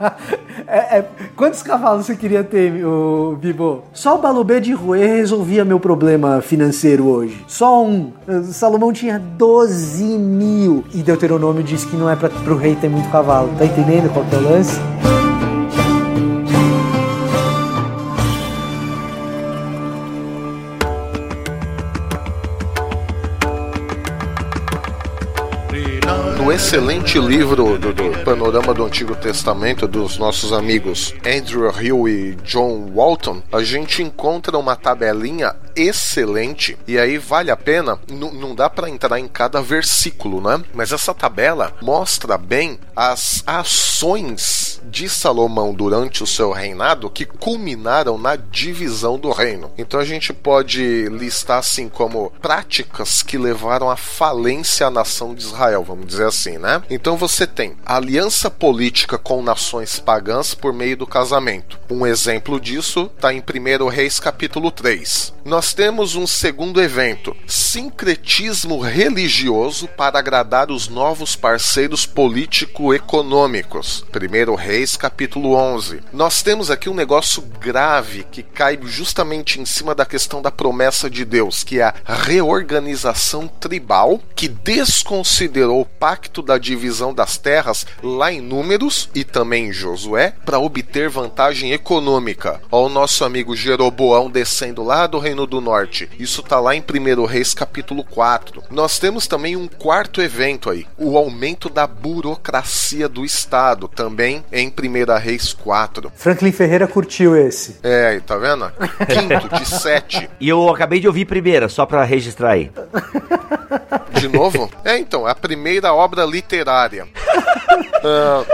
[LAUGHS] é, é, quantos cavalos você queria ter, o Bibo? Só o Balubê de Rouet resolvia meu problema financeiro hoje. Só um. Salomão tinha 12 mil. E Deuteronômio diz que não é para o rei ter muito cavalo. Tá entendendo qual que é o lance? Excelente livro do, do, Panorama do Antigo Testamento dos nossos amigos Andrew Hill e John Walton, a gente encontra uma tabelinha excelente e aí vale a pena, não dá para entrar em cada versículo, né? Mas essa tabela mostra bem as ações de Salomão durante o seu reinado que culminaram na divisão do reino. Então a gente pode listar assim como práticas que levaram à falência à nação de Israel, vamos dizer assim, né? Então você tem aliança política com nações pagãs por meio do casamento. Um exemplo disso está em 1 Reis capítulo 3. Nós temos um segundo evento, sincretismo religioso para agradar os novos parceiros político-econômicos. 1 Reis capítulo 11. Nós temos aqui um negócio grave que cai justamente em cima da questão da promessa de Deus, que é a reorganização tribal que desconsiderou o pacto da divisão das terras lá em Números e também em Josué para obter vantagem econômica. Ó, o nosso amigo Jeroboão descendo lá do Reino do Norte. Isso está lá em 1 Reis capítulo 4. Nós temos também um quarto evento aí, o aumento da burocracia do Estado, também em 1 Reis 4. Franklin Ferreira curtiu esse. É, tá vendo? [LAUGHS] Quinto de sete. E eu acabei de ouvir primeira, só pra registrar aí. De novo? É, então, a primeira obra literária. [LAUGHS] Ah,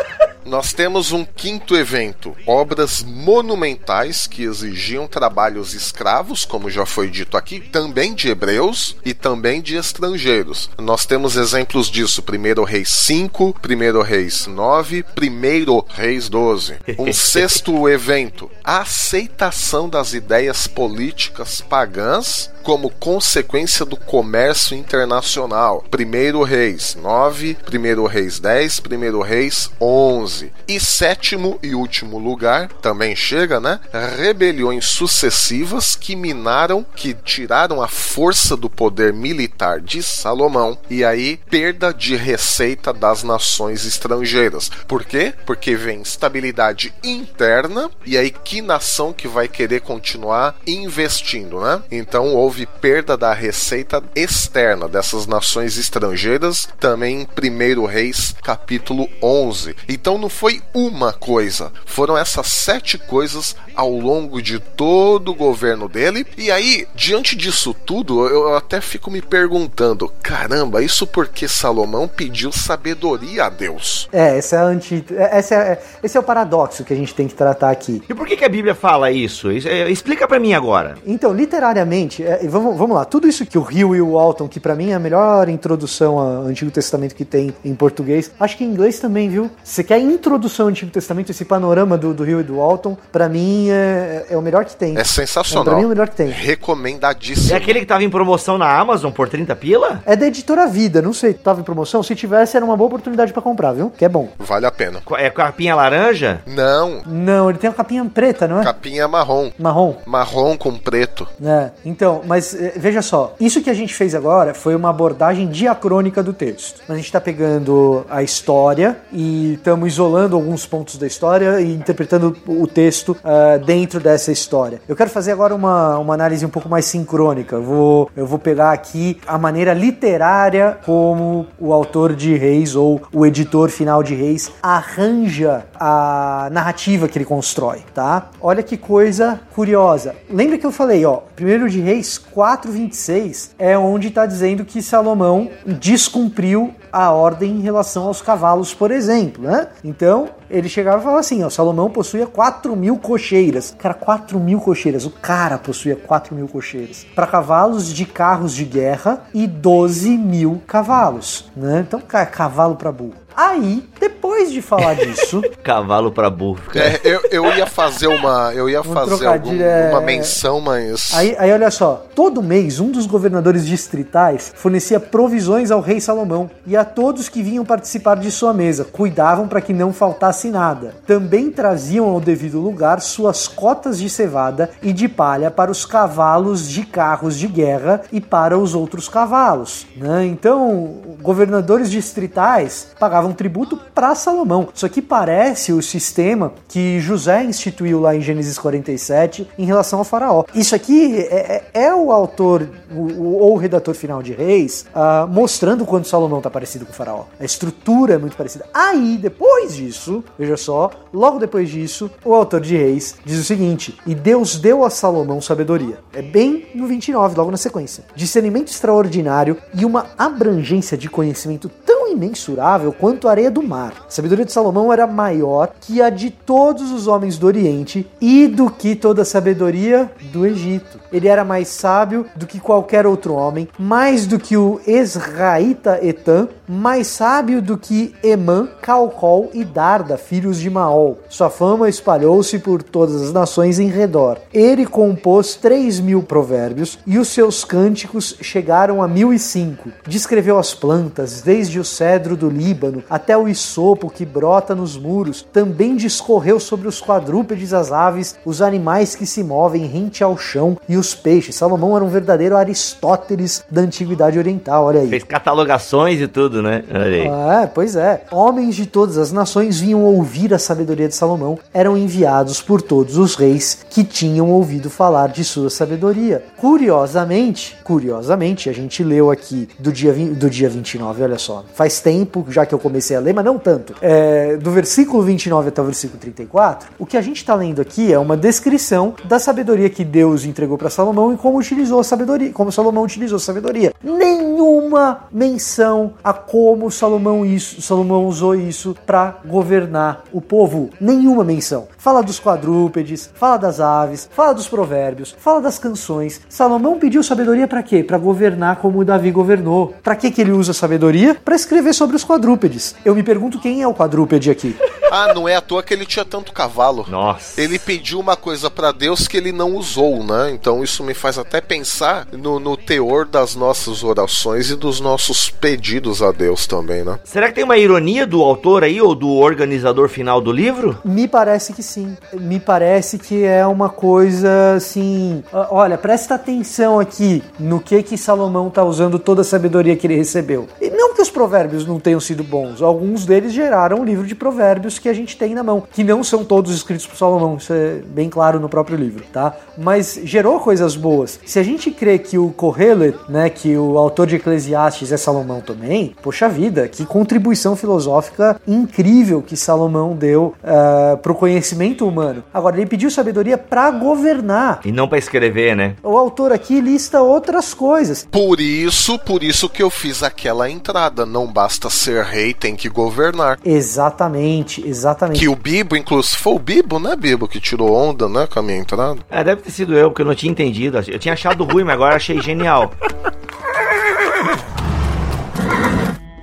nós temos um quinto evento, obras monumentais que exigiam trabalhos escravos, como já foi dito aqui, também de hebreus e também de estrangeiros. Nós temos exemplos disso: 1 Reis 5, 1 Reis 9, 1 Reis 12. [LAUGHS] Um sexto evento, a aceitação das ideias políticas pagãs como consequência do comércio internacional. 1 Reis 9, 1 Reis 10, 1 Reis 11. E sétimo e último lugar, também chega, né? Rebeliões sucessivas que minaram, que tiraram a força do poder militar de Salomão e aí perda de receita das nações estrangeiras. Por quê? Porque vem instabilidade interna e aí que nação que vai querer continuar investindo, né? Então houve houve perda da receita externa dessas nações estrangeiras, também em 1 Reis, capítulo 11. Então não foi uma coisa, foram essas sete coisas ao longo de todo o governo dele. E aí, diante disso tudo, eu até fico me perguntando: caramba, isso porque Salomão pediu sabedoria a Deus? É, essa é a anti... esse, é, esse é o paradoxo que a gente tem que tratar aqui. E por que, que a Bíblia fala isso? É, explica para mim agora. Então, literariamente, é, vamos, vamos lá, tudo isso que o Rio e o Walton, que para mim é a melhor introdução ao Antigo Testamento que tem em português, acho que em inglês também, viu? Você quer introdução ao Antigo Testamento, esse panorama do, do Rio e do Walton, para mim é, é, o melhor que tem. É sensacional. É, pra mim é o melhor que tem. Recomendadíssimo. É aquele que tava em promoção na Amazon por 30 pila? É da editora Vida, não sei, tava em promoção. Se tivesse, era uma boa oportunidade para comprar, viu? Que é bom. Vale a pena. É capinha laranja? Não. Não, ele tem uma capinha preta, não é? Capinha marrom. Marrom. Marrom com preto. É, então, mas é, veja só, isso que a gente fez agora foi uma abordagem diacrônica do texto. A gente está pegando a história e estamos isolando alguns pontos da história e interpretando o texto uh, dentro dessa história. Eu quero fazer agora uma, uma análise um pouco mais sincrônica. Eu vou, eu vou pegar aqui a maneira literária como o autor de Reis ou o editor final de Reis arranja a narrativa que ele constrói, tá? Olha que coisa curiosa. Lembra que eu falei, ó, primeiro de Reis 4:26 é onde está dizendo que Salomão descumpriu a ordem em relação aos cavalos, por exemplo, né? Então, ele chegava e falava assim, ó, Salomão possuía 4 mil cocheiras. Cara, 4 mil cocheiras. O cara possuía 4 mil cocheiras. Para cavalos de carros de guerra e 12 mil cavalos, né? Então, cara, cavalo para burro. Aí, depois de falar disso. [LAUGHS] Cavalo para burro. É, eu, eu ia fazer uma. Eu ia um fazer algum, é... uma menção, mas. Aí, aí, olha só. Todo mês, um dos governadores distritais fornecia provisões ao rei Salomão e a todos que vinham participar de sua mesa. Cuidavam para que não faltasse nada. Também traziam ao devido lugar suas cotas de cevada e de palha para os cavalos de carros de guerra e para os outros cavalos. Né? Então, governadores distritais pagavam pagavam tributo para Salomão. Isso aqui parece o sistema que José instituiu lá em Gênesis 47 em relação ao faraó. Isso aqui é, é, é o autor o, ou o redator final de Reis uh, mostrando quando Salomão está parecido com o faraó. A estrutura é muito parecida. Aí, depois disso, veja só, logo depois disso, o autor de Reis diz o seguinte: E Deus deu a Salomão sabedoria. É bem no 29, logo na sequência. Discernimento extraordinário e uma abrangência de conhecimento tão imensurável quanto a areia do mar. A sabedoria de Salomão era maior que a de todos os homens do Oriente e do que toda a sabedoria do Egito. Ele era mais sábio do que qualquer outro homem, mais do que o Esraíta Etan, mais sábio do que Emã, Calcol e Darda, filhos de Maol. Sua fama espalhou-se por todas as nações em redor. Ele compôs três mil provérbios e os seus cânticos chegaram a mil e cinco. Descreveu as plantas, desde o cedro do Líbano até o isopo que brota nos muros. Também discorreu sobre os quadrúpedes, as aves, os animais que se movem rente ao chão e os peixes. Salomão era um verdadeiro Aristóteles da antiguidade oriental, olha aí. Fez catalogações e tudo, né? Olha aí. É, pois é. Homens de todas as nações vinham ouvir a sabedoria de Salomão, eram enviados por todos os reis que tinham ouvido falar de sua sabedoria. Curiosamente, curiosamente, a gente leu aqui do dia, do dia 29, olha só. Faz tempo já que eu comecei a ler, mas não tanto. É, do versículo 29 até o versículo 34, o que a gente está lendo aqui é uma descrição da sabedoria que Deus entregou para Salomão e como utilizou a sabedoria, como Salomão utilizou a sabedoria. Nenhuma menção a como Salomão isso, Salomão usou isso para governar o povo. Nenhuma menção. Fala dos quadrúpedes, fala das aves, fala dos provérbios, fala das canções. Salomão pediu sabedoria para quê? Para governar como Davi governou. Para que que ele usa sabedoria? Para escrever sobre os quadrúpedes. Eu me pergunto quem é o quadrúpede aqui. Ah, não é à toa que ele tinha tanto cavalo. Nossa. Ele pediu uma coisa pra Deus que ele não usou, né? Então isso me faz até pensar no, no teor das nossas orações e dos nossos pedidos a Deus também, né? Será que tem uma ironia do autor aí, ou do organizador final do livro? Me parece que sim. Me parece que é uma coisa assim. Olha, presta atenção aqui no que que Salomão tá usando toda a sabedoria que ele recebeu. E não que os provérbios não tenham sido bons. Alguns deles geraram um livro de provérbios que a gente tem na mão, que não são todos escritos por Salomão. Isso é bem claro no próprio livro, tá? Mas gerou coisas boas. Se a gente crê que o Kohelet, né, que o autor de Eclesiastes é Salomão também, poxa vida, que contribuição filosófica incrível que Salomão deu uh, pro conhecimento humano. Agora, ele pediu sabedoria para governar. E não pra escrever, né? O autor aqui lista outras coisas. Por isso, por isso que eu fiz aquela entrada. Não basta ser rei, tem que governar. Exatamente, exatamente. Que o Bibo, inclusive, foi o Bibo, né, Bibo, que tirou onda, né, com a minha entrada. É, deve ter sido eu, porque eu não tinha entendido. Eu tinha achado ruim, mas agora achei genial. [LAUGHS]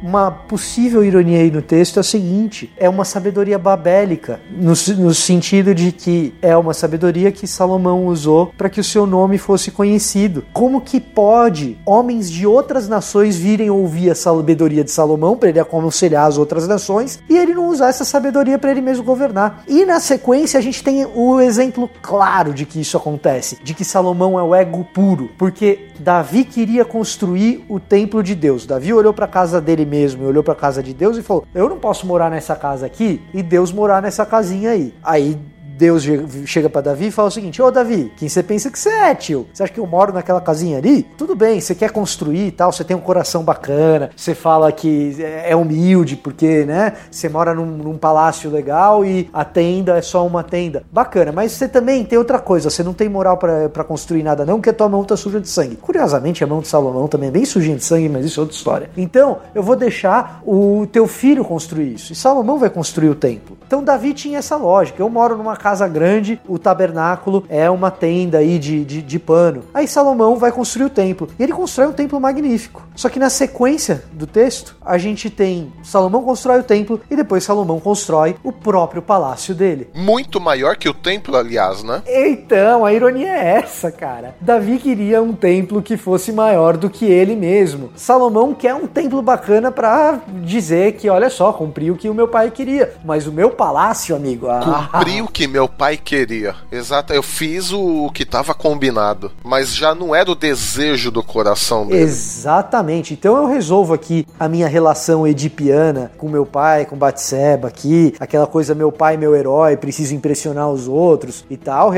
Uma possível ironia aí no texto é o seguinte: é uma sabedoria babélica, no, no sentido de que é uma sabedoria que Salomão usou para que o seu nome fosse conhecido. Como que pode homens de outras nações virem ouvir a sabedoria de Salomão para ele aconselhar as outras nações e ele não usar essa sabedoria para ele mesmo governar? E na sequência a gente tem o exemplo claro de que isso acontece, de que Salomão é o ego puro, porque Davi queria construir o templo de Deus. Davi olhou para a casa dele mesmo e olhou para a casa de Deus e falou: Eu não posso morar nessa casa aqui e Deus morar nessa casinha aí. Aí Deus chega para Davi e fala o seguinte: Ô Davi, quem você pensa que você é, tio? Você acha que eu moro naquela casinha ali? Tudo bem, você quer construir e tal, você tem um coração bacana, você fala que é humilde porque, né, você mora num, num palácio legal e a tenda é só uma tenda. Bacana, mas você também tem outra coisa, você não tem moral para construir nada não, porque a tua mão tá suja de sangue. Curiosamente, a mão de Salomão também é bem sujinha de sangue, mas isso é outra história. Então, eu vou deixar o teu filho construir isso. E Salomão vai construir o templo. Então, Davi tinha essa lógica. Eu moro numa casa grande, o tabernáculo é uma tenda aí de, de, de, pano. Aí Salomão vai construir o templo. E ele constrói um templo magnífico. Só que na sequência do texto, a gente tem Salomão constrói o templo e depois Salomão constrói o próprio palácio dele. Muito maior que o templo, aliás, né? Então, a ironia é essa, cara. Davi queria um templo que fosse maior do que ele mesmo. Salomão quer um templo bacana para dizer que, olha só, cumpri o que o meu pai queria. Mas o meu palácio, amigo. Ah, cumpri o que meu pai queria. Exato, eu fiz o que estava combinado, mas já não era o desejo do coração dele. Exatamente. Então eu resolvo aqui a minha relação edipiana com meu pai, com Batseba aqui, aquela coisa meu pai, meu herói, preciso impressionar os outros e tal.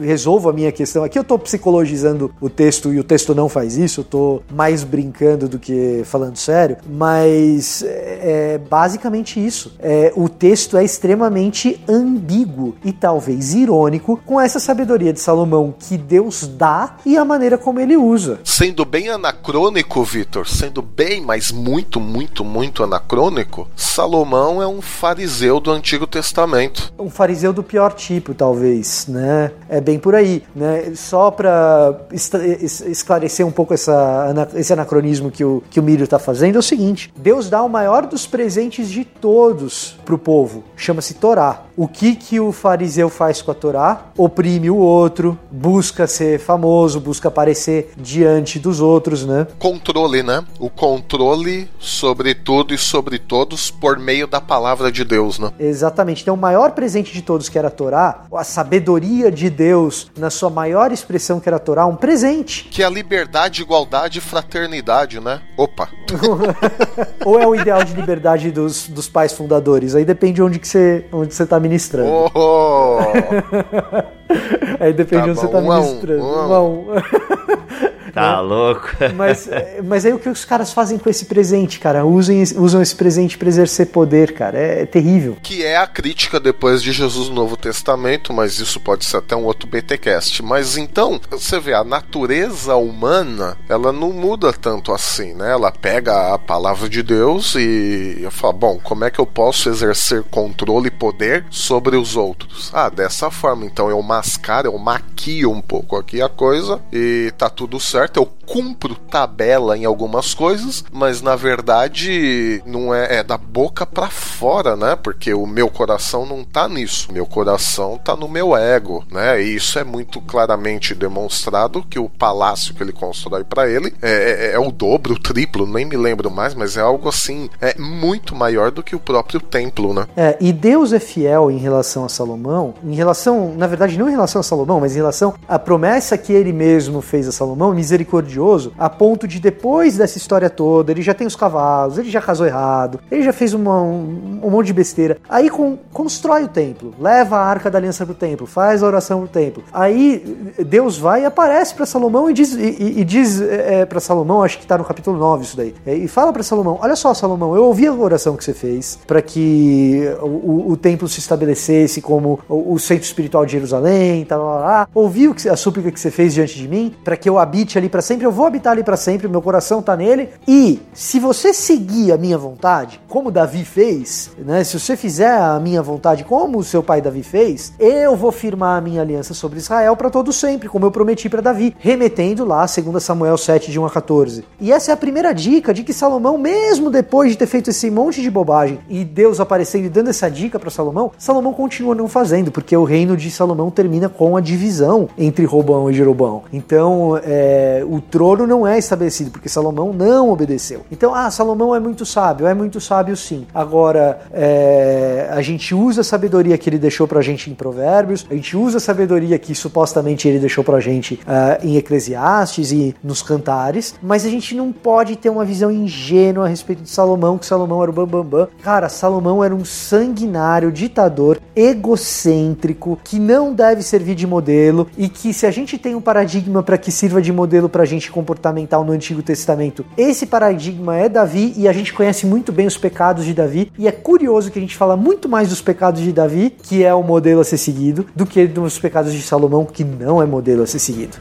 Resolvo a minha questão. Aqui eu tô psicologizando o texto e o texto não faz isso, eu tô mais brincando do que falando sério, mas é basicamente isso. É, o texto é extremamente ambíguo e talvez irônico com essa sabedoria de Salomão que Deus dá e a maneira como ele usa. Sendo bem anacrônico, Vitor, sendo bem, mas muito, muito, muito anacrônico, Salomão é um fariseu do Antigo Testamento. Um fariseu do pior tipo, talvez, né? É bem por aí, né? Só para esclarecer um pouco essa, esse anacronismo que o, que o Mírio está fazendo, é o seguinte: Deus dá o maior dos presentes de todos para o povo, chama-se Torá. O que que o fariseu faz com a Torá? Oprime o outro, busca ser famoso, busca aparecer diante dos outros, né? Controle, né? O controle sobre tudo e sobre todos por meio da palavra de Deus, né? Exatamente. Então, o maior presente de todos que era a Torá, a sabedoria de Deus na sua maior expressão que era a Torá, um presente. Que é a liberdade, igualdade e fraternidade, né? Opa. [LAUGHS] Ou é o ideal de liberdade dos, dos pais fundadores? Aí depende de onde que você, onde você tá ministrando. Oh! [LAUGHS] Aí depende tá de onde você tá ministrando. Um, um, um. [LAUGHS] Tá né? louco. [LAUGHS] Mas, mas aí o que os caras fazem com esse presente, cara? Usem, usam esse presente para exercer poder, cara. É, é, terrível. Que é a crítica depois de Jesus no Novo Testamento, mas isso pode ser até um outro BTcast. Mas então, você vê, a natureza humana, ela não muda tanto assim, né? Ela pega a palavra de Deus e fala, bom, como é que eu posso exercer controle e poder sobre os outros? Ah, dessa forma. Então eu mascaro, eu maquio um pouco aqui a coisa e tá tudo certo certo, eu cumpro tabela em algumas coisas, mas na verdade não é, é da boca para fora, né? Porque o meu coração não tá nisso. Meu coração tá no meu ego, né? E isso é muito claramente demonstrado que o palácio que ele constrói para ele é, é, é, o dobro, o triplo, nem me lembro mais, mas é algo assim, é muito maior do que o próprio templo, né? É, e Deus é fiel em relação a Salomão, em relação, na verdade, não em relação a Salomão, mas em relação à promessa que ele mesmo fez a Salomão, misericordioso a ponto de depois dessa história toda, ele já tem os cavalos, ele já casou errado, ele já fez uma, um, um, monte de besteira. Aí com, constrói o templo, leva a arca da aliança pro templo, faz a oração pro templo. Aí Deus vai e aparece para Salomão e diz, e, e diz é, é para Salomão, acho que tá no capítulo 9 isso daí, é, e fala para Salomão: Olha só, Salomão, eu ouvi a oração que você fez para que o, o, templo se estabelecesse como o, o centro espiritual de Jerusalém, tal, lá, lá. ouvi o que, a súplica que você fez diante de mim, para que eu habite ali para sempre, eu vou habitar ali para sempre, meu coração tá nele. E se você seguir a minha vontade, como Davi fez, né? Se você fizer a minha vontade como o seu pai Davi fez, eu vou firmar a minha aliança sobre Israel para todo sempre, como eu prometi para Davi, remetendo lá 2 Samuel 7 de 1 a 14. E essa é a primeira dica de que Salomão, mesmo depois de ter feito esse monte de bobagem e Deus aparecendo e dando essa dica para Salomão, Salomão continua não fazendo, porque o reino de Salomão termina com a divisão entre Robão e Jeroboão. Então, é, o trono não é estabelecido, porque Salomão não obedeceu. Então, ah, Salomão é muito sábio, é muito sábio sim. Agora, é, a gente usa a sabedoria que ele deixou pra gente em Provérbios, a gente usa a sabedoria que supostamente ele deixou pra gente uh, em Eclesiastes e nos cantares, mas a gente não pode ter uma visão ingênua a respeito de Salomão, que Salomão era o bambambam. Bam, bam. Cara, Salomão era um sanguinário, ditador, egocêntrico, que não deve servir de modelo e que se a gente tem um paradigma para que sirva de modelo pra gente comportamental no Antigo Testamento. Esse paradigma é Davi e a gente conhece muito bem os pecados de Davi. E é curioso que a gente fala muito mais dos pecados de Davi, que é o modelo a ser seguido, do que dos pecados de Salomão, que não é modelo a ser seguido.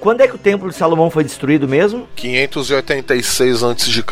Quando é que o templo de Salomão foi destruído mesmo? 586 a.C.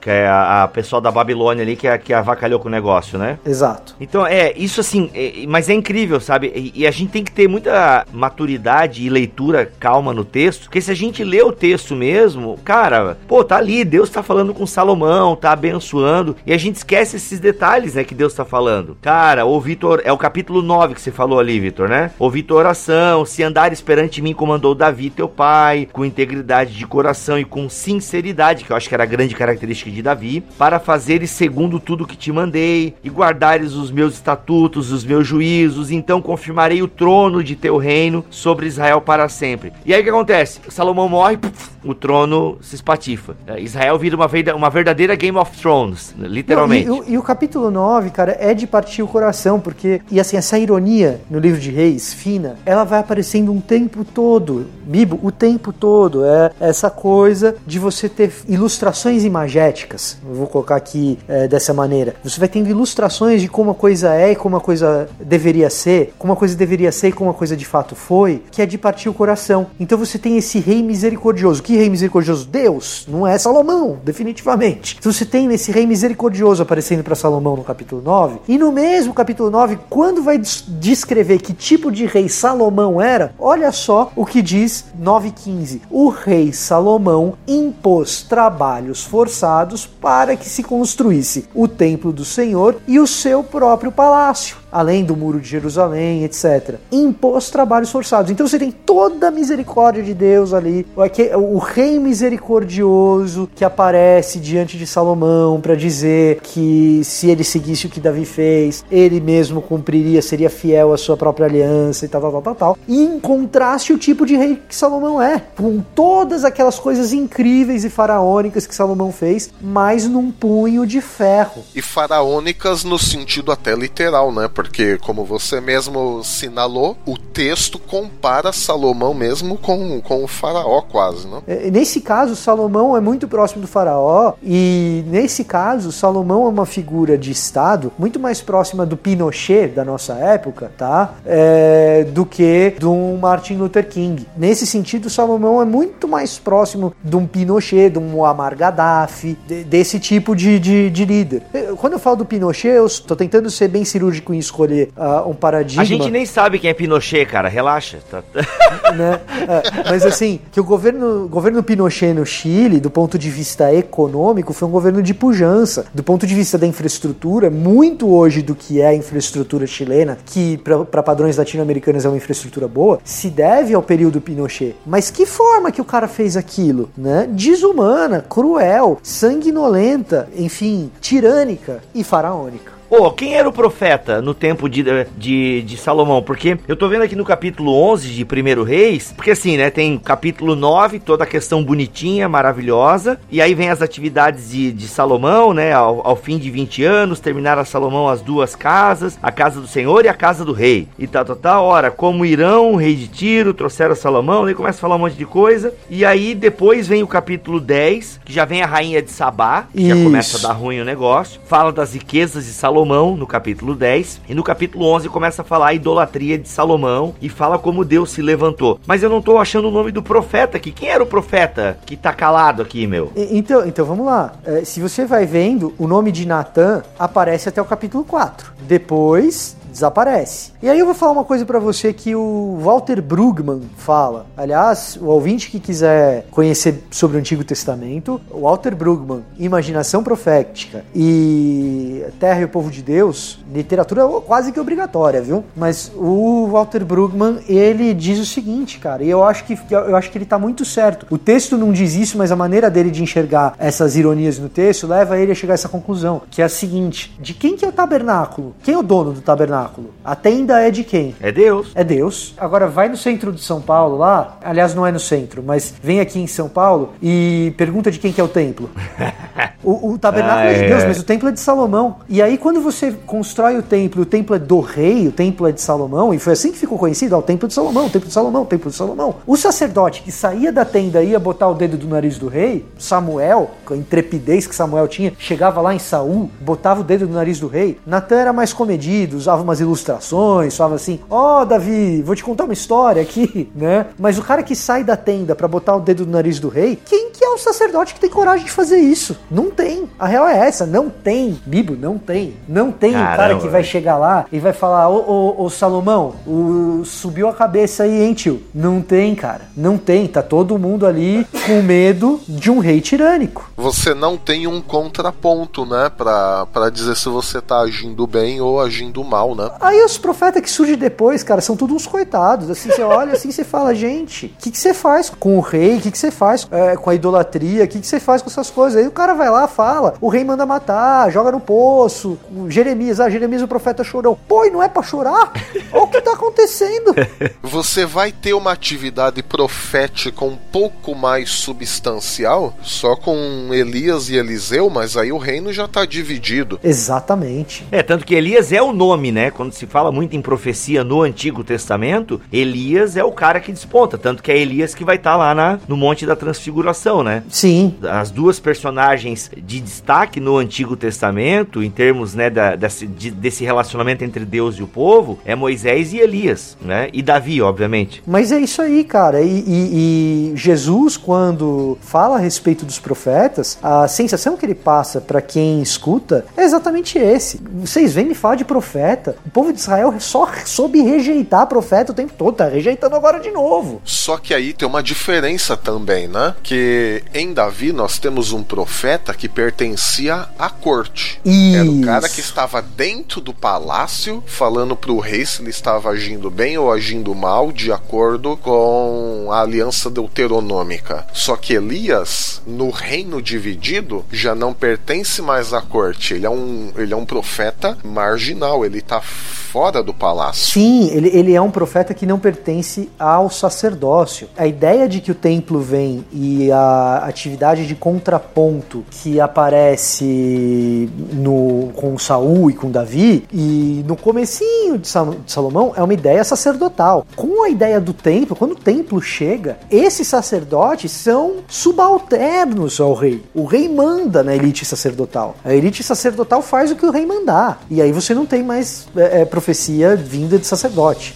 Que é a, a pessoal da Babilônia ali que, que avacalhou com o negócio, né? Exato. Então, é, isso assim, é, mas é incrível, sabe? E, e, a gente tem que ter muita maturidade e leitura calma no texto, porque se a gente lê o texto mesmo, cara, pô, tá ali, Deus tá falando com Salomão, tá abençoando, e a gente esquece esses detalhes, né, que Deus tá falando. Cara, o Vitor, é o capítulo 9 que você falou ali, Vitor, né? Ouvi tua oração, se andar esperante mim, comandou Davi, teu pai, com integridade de coração e com sinceridade, que eu acho que era a grande característica de Davi, para fazeres segundo tudo que te mandei, e guardares os meus estatutos, os meus juízos, então confirmarei o trono de teu reino sobre Israel para sempre. E aí o que acontece? Salomão morre, puf, o trono se espatifa. É, Israel vira uma, uma verdadeira Game of Thrones, literalmente. Não, e, e, e, o capítulo 9, cara, é de partir o coração, porque, e assim, essa ironia no livro de Reis, fina, ela vai aparecendo um tempo todo. Bibo, o tempo todo. É essa coisa de você ter ilustrações imagéticas. Eu vou colocar aqui é, dessa maneira. Você vai tendo ilustrações de como a coisa é e como a coisa deveria ser, como a coisa deveria ser e como a coisa de fato foi, que é de partir o coração. Então você tem esse rei misericordioso. Que rei misericordioso? Deus, não é Salomão, definitivamente. Então você tem esse rei misericordioso aparecendo para Salomão no capítulo 9. E no mesmo capítulo 9, quando vai descrever que tipo de rei Salomão era, olha só o que diz 9,15. O rei Salomão impôs trabalhos forçados para que se construísse o templo do Senhor e o seu próprio palácio além do muro de Jerusalém, etc. Impôs trabalhos forçados. Então você tem toda a misericórdia de Deus ali, o rei misericordioso que aparece diante de Salomão para dizer que se ele seguisse o que Davi fez, ele mesmo cumpriria, seria fiel à sua própria aliança e tal, tal, tal, tal, tal. E em contraste o tipo de rei que Salomão é, com todas aquelas coisas incríveis e faraônicas que Salomão fez, mas num punho de ferro. E faraônicas no sentido até literal, né? Porque, como você mesmo sinalou, o texto compara Salomão mesmo com, com o faraó quase, né? É, nesse caso, Salomão é muito próximo do faraó e nesse caso, Salomão é uma figura de Estado muito mais próxima do Pinochet da nossa época, tá? É, do que do Martin Luther King. Nesse sentido, Salomão é muito mais próximo de um Pinochet, de um Muammar Gaddafi, de, desse tipo de, de, de líder. Quando eu falo do Pinochet, eu estou tentando ser bem cirúrgico em escolher uh, um paradigma. A gente nem sabe quem é Pinochet, cara, relaxa. Tá... [LAUGHS] né? É, mas assim, que o governo, governo Pinochet no Chile, do ponto de vista econômico, foi um governo de pujança. Do ponto de vista da infraestrutura, muito hoje do que é a infraestrutura chilena, que para padrões latino-americanos é uma infraestrutura boa, se deve ao período Pinochet. Mas que forma que o cara fez aquilo? Né? Desumana, cruel, sanguinolenta, enfim, tirânica e faraônica. Ô, oh, quem era o profeta no tempo de, de, de, Salomão? Porque eu tô vendo aqui no capítulo 11 de 1 Reis, porque assim, né, tem capítulo 9, toda a questão bonitinha, maravilhosa, e aí vem as atividades de, de Salomão, né, ao, ao, fim de 20 anos, terminar a Salomão as duas casas, a casa do Senhor e a casa do rei, e tal, tal, tal, ora, como Irão, o rei de Tiro, trouxeram Salomão, aí começa a falar um monte de coisa, e aí depois vem o capítulo 10, que já vem a rainha de Sabá, que Isso. já começa a dar ruim o negócio, fala das riquezas de Salomão, Salomão, no capítulo 10, e no capítulo 11 começa a falar a idolatria de Salomão e fala como Deus se levantou. Mas eu não tô achando o nome do profeta aqui. Quem era o profeta que tá calado aqui, meu? Então, então vamos lá. É, se você vai vendo, o nome de Natan aparece até o capítulo 4. Depois desaparece. E aí eu vou falar uma coisa para você que o Walter Brugman fala. Aliás, o ouvinte que quiser conhecer sobre o Antigo Testamento, Walter Brugman, Imaginação Profética e Terra e o Povo de Deus, literatura quase que obrigatória, viu? Mas o Walter Brugman, ele diz o seguinte, cara, e eu acho que eu acho que ele tá muito certo. O texto não diz isso, mas a maneira dele de enxergar essas ironias no texto leva ele a chegar a essa conclusão, que é a seguinte: de quem que é o tabernáculo? Quem é o dono do tabernáculo? Tabernáculo. A tenda é de quem? É Deus. É Deus. Agora vai no centro de São Paulo lá, aliás não é no centro, mas vem aqui em São Paulo e pergunta de quem que é o templo. [LAUGHS] o, o, tabernáculo ah, é de Deus, é. mas o templo é de Salomão. E aí quando você constrói o templo, o templo é do rei, o templo é de Salomão, e foi assim que ficou conhecido, ó, o templo de Salomão, o templo de Salomão, o templo de Salomão. O sacerdote que saía da tenda e ia botar o dedo do nariz do rei, Samuel, com a intrepidez que Samuel tinha, chegava lá em Saul, botava o dedo do nariz do rei. Natan era mais comedido, usava uma umas ilustrações, falava assim: Ó, oh, Davi, vou te contar uma história aqui, [LAUGHS] né? Mas o cara que sai da tenda para botar o dedo no nariz do rei, quem que o sacerdote que tem coragem de fazer isso? Não tem. A real é essa: não tem. Bibo, não tem. Não tem Caramba, um cara que vai chegar lá e vai falar: Ô, ô, ô Salomão, o, subiu a cabeça aí, hein, tio? Não tem, cara. Não tem. Tá todo mundo ali com medo de um rei tirânico. Você não tem um contraponto, né? Pra, pra dizer se você tá agindo bem ou agindo mal, né? Aí os profetas que surgem depois, cara, são todos uns coitados. Assim, você olha assim você fala, gente, o que, que você faz com o rei? O que, que você faz é, com a idolatria? Idolatria, o que, que você faz com essas coisas? Aí o cara vai lá, fala, o rei manda matar, joga no poço, o Jeremias, ah, Jeremias o profeta chorou. Pô, e não é pra chorar? Olha o que tá acontecendo. [LAUGHS] Você vai ter uma atividade profética um pouco mais substancial, só com Elias e Eliseu, mas aí o reino já tá dividido. Exatamente. É, tanto que Elias é o nome, né? Quando se fala muito em profecia no Antigo Testamento, Elias é o cara que desponta. Tanto que é Elias que vai estar lá na, no Monte da Transfiguração, né? Sim. As duas personagens de destaque no Antigo Testamento, em termos né, da, desse, de, desse relacionamento entre Deus e o povo, é Moisés e Elias, né? E Davi, obviamente. Mas é isso aí, cara. E, e- e Jesus, quando fala a respeito dos profetas, a sensação que ele passa para quem escuta é exatamente esse. Vocês vêm me falar de profeta. O povo de Israel só soube rejeitar profeta o tempo todo, tá rejeitando agora de novo. Só que aí tem uma diferença também, né? Que em Davi nós temos um profeta que pertencia à corte. Era o cara que Isso. estava dentro do palácio falando pro rei se ele estava agindo bem ou agindo mal de acordo com a aliança deuteronômica. Só que Elias, no reino dividido, já não pertence mais à corte. Ele é um, ele é um profeta marginal, ele tá fora do palácio. Sim, ele, ele é um profeta que não pertence ao sacerdócio. A ideia de que o templo vem e a atividade de contraponto que aparece no, com Saul e com Davi e no comecinho de Salomão é uma ideia sacerdotal. Com a ideia do templo, quando o templo chega, esses sacerdotes são subalternos ao rei. O rei manda na elite sacerdotal. A elite sacerdotal faz o que o rei mandar. E aí você não tem mais é, é, profecia vinda de sacerdote.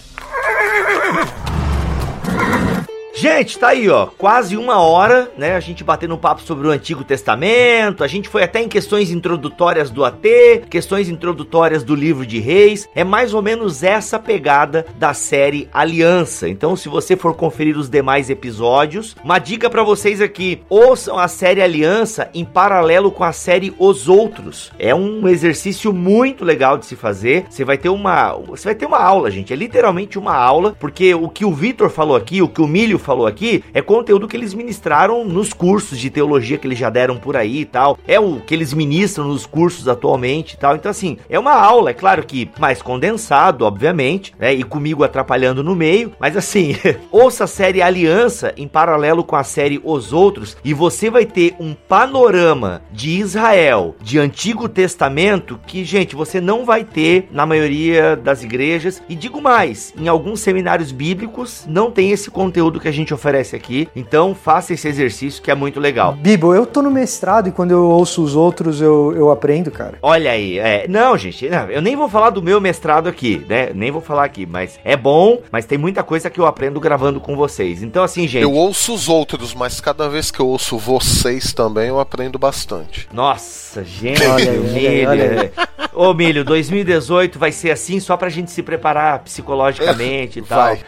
Gente, tá aí, ó, quase uma hora, né? A gente batendo um papo sobre o Antigo Testamento, a gente foi até em questões introdutórias do AT, questões introdutórias do livro de Reis. É mais ou menos essa pegada da série Aliança. Então, se você for conferir os demais episódios, uma dica pra vocês aqui: ouçam a série Aliança em paralelo com a série Os Outros. É um exercício muito legal de se fazer. Você vai ter uma, você vai ter uma aula, gente. É literalmente uma aula, porque o que o Vitor falou aqui, o que o Milho falou aqui, é conteúdo que eles ministraram nos cursos de teologia que eles já deram por aí e tal. É o que eles ministram nos cursos atualmente e tal. Então, assim, é uma aula, é claro que mais condensado, obviamente, né? E comigo atrapalhando no meio. Mas assim, [LAUGHS] ouça a série Aliança em paralelo com a série Os Outros e você vai ter um panorama de Israel, de Antigo Testamento, que, gente, você não vai ter na maioria das igrejas. E digo mais, em alguns seminários bíblicos não tem esse conteúdo que a gente oferece aqui. Então, faça esse exercício que é muito legal. Bibo, eu tô no mestrado e quando eu ouço os outros eu, eu aprendo, cara. Olha aí, é, não, gente, não, eu nem vou falar do meu mestrado aqui, né? Nem vou falar aqui, mas é bom, mas tem muita coisa que eu aprendo gravando com vocês. Então, assim, gente. Eu ouço os outros, mas cada vez que eu ouço vocês também eu aprendo bastante. Nossa, gente, Olha Milho. olha Ô, Milho, 2018 vai ser assim só pra gente se preparar psicologicamente e tal. Vai,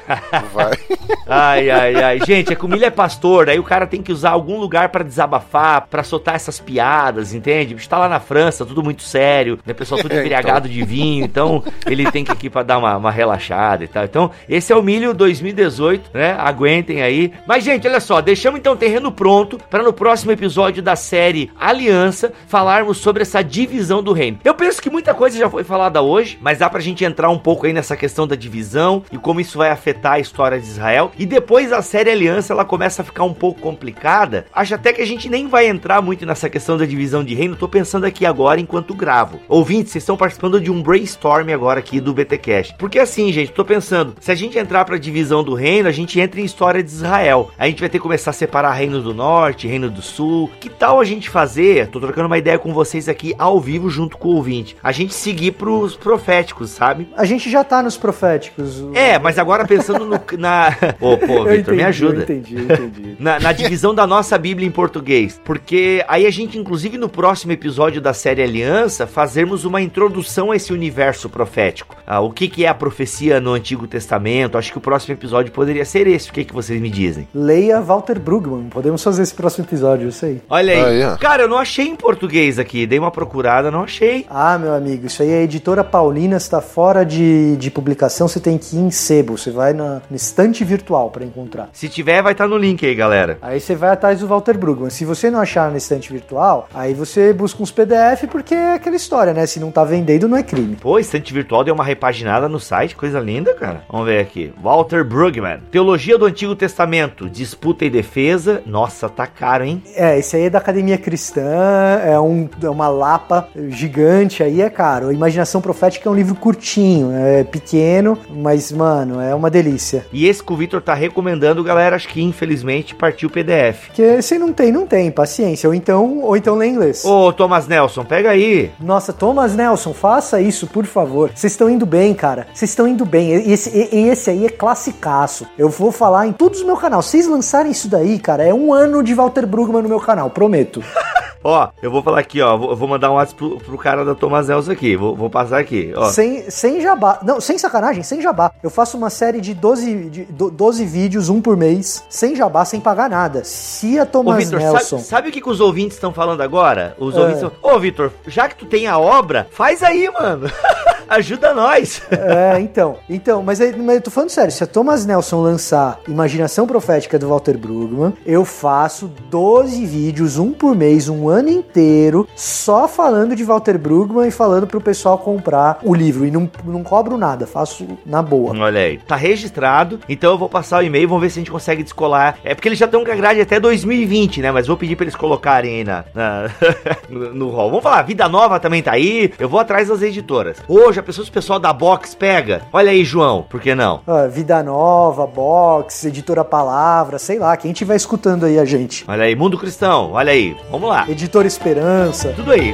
vai. [LAUGHS] Ai, ai, ai. Gente, é que o Milho é pastor, aí o cara tem que usar algum lugar pra desabafar, pra soltar essas piadas, entende? O bicho tá lá na França, tudo muito sério, né? Pessoal tudo [LAUGHS] É, embriagado de vinho, então ele tem que ir aqui pra dar uma, uma relaxada e tal. Então, esse é o Milho 2018, né? Aguentem aí. Mas, gente, olha só, deixamos então o terreno pronto pra no próximo episódio da série Aliança falarmos sobre essa divisão do reino. Eu penso que muita coisa já foi falada hoje, mas dá pra gente entrar um pouco aí nessa questão da divisão e como isso vai afetar a história de Israel. E depois a série Aliança ela começa a ficar um pouco complicada. Acho até que a gente nem vai entrar muito nessa questão da divisão de reino. Tô pensando aqui agora enquanto gravo. Ouvintes, vocês estão participando de um brainstorm agora aqui do BTcast. Porque assim, gente, tô pensando, se a gente entrar pra divisão do reino, a gente entra em história de Israel. A gente vai ter que começar a separar reino do norte, reino do sul. Que tal a gente fazer? Tô trocando uma ideia com vocês aqui ao vivo junto com o ouvinte. A gente seguir pros proféticos, sabe? A gente já tá nos proféticos. É, mas agora pensando no, na. [LAUGHS] Ô, pô, Vitor, me entendi, ajuda. Eu entendi, eu entendi. [LAUGHS] Na, na divisão da nossa Bíblia em português. Porque aí a gente, inclusive, no próximo episódio da série Aliança, fazermos uma introdução a esse universo profético. Ah, o que, que é a profecia no Antigo Testamento? Acho que o próximo episódio poderia ser esse. O que, que vocês me dizem? Leia Walter Brugman. Podemos fazer esse próximo episódio, eu sei. Olha aí. Aí, ó. Cara, eu não achei em português aqui. Dei uma procurada, não achei. Ah, meu amigo. Isso aí é a editora Paulina, está fora de, de publicação, você tem que ir em sebo. Você vai na, no estante virtual para encontrar. Se tiver, vai estar no link aí, galera. Aí você vai atrás do Walter Brugman. Se você não achar no estante virtual, aí você busca uns PDF, porque é aquela história, né? Se não tá vendendo, não é crime. Pô, estante virtual deu uma repaginada no site, coisa linda, cara. Vamos ver aqui. Walter Brugman. Teologia do Antigo Testamento, disputa e defesa. Nossa, tá caro, hein? É, esse aí é da Academia Cristã, é, um, é uma lapa gigante, aí é caro. A Imaginação Profética é um livro curtinho, é pequeno, mas, mano, é uma delícia. E esse que o Victor tá recomendando, galera, acho que infelizmente partiu o PDF. Porque se não tem, não tem, paciência. Ou então, ou então lê inglês. Ô, Thomas Nelson, pega aí. Nossa, Thomas Nelson, faça isso, por favor. Vocês estão indo bem, cara. Vocês estão indo bem. Esse, e- esse aí é classicaço. Eu vou falar em todos os meu canal. Vocês lançarem isso daí, cara, é um ano de Walter Brugman no meu canal, prometo. [LAUGHS] Ó, eu vou falar aqui, ó. vou- Eu vou mandar um WhatsApp pro, pro cara da Thomas Nelson aqui. Vou, vou passar aqui, ó. Sem, sem jabá. Não, sem sacanagem, sem jabá. Eu faço uma série de 12, de do- 12 vídeos, um por mês, sem jabá, sem pagar nada. Se a Ô, Thomas Vitor, Nelson. sabe, sabe o que, que os ouvintes estão falando agora? Os É. ouvintes estão. Ô, Vitor, já que tu tem a obra, faz aí, mano. [LAUGHS] Ajuda nós. É, então. Então, mas, aí- mas eu tô falando sério. Se a Thomas Nelson lançar Imaginação Profética do Walter Brugman, eu faço 12 vídeos, um por mês, um ano inteiro, só falando de Walter Brugman e falando pro pessoal comprar o livro. E não, não cobro nada, faço na boa. Olha aí, tá registrado, então eu vou passar o e-mail, vamos ver se a gente consegue descolar. É porque eles já estão com a grade até 2020, né? Mas vou pedir pra eles colocarem aí na, na- [LAUGHS] no, no hall. Vamos falar, Vida Nova também tá aí, eu vou atrás das editoras. Hoje, a pessoa, se o pessoal da Box pega, olha aí, João, por que não? Ah, Vida Nova, Box, Editora Palavra, sei lá, quem estiver escutando aí a gente. Olha aí, Mundo Cristão, olha aí, vamos lá. Editora Esperança. Tudo aí.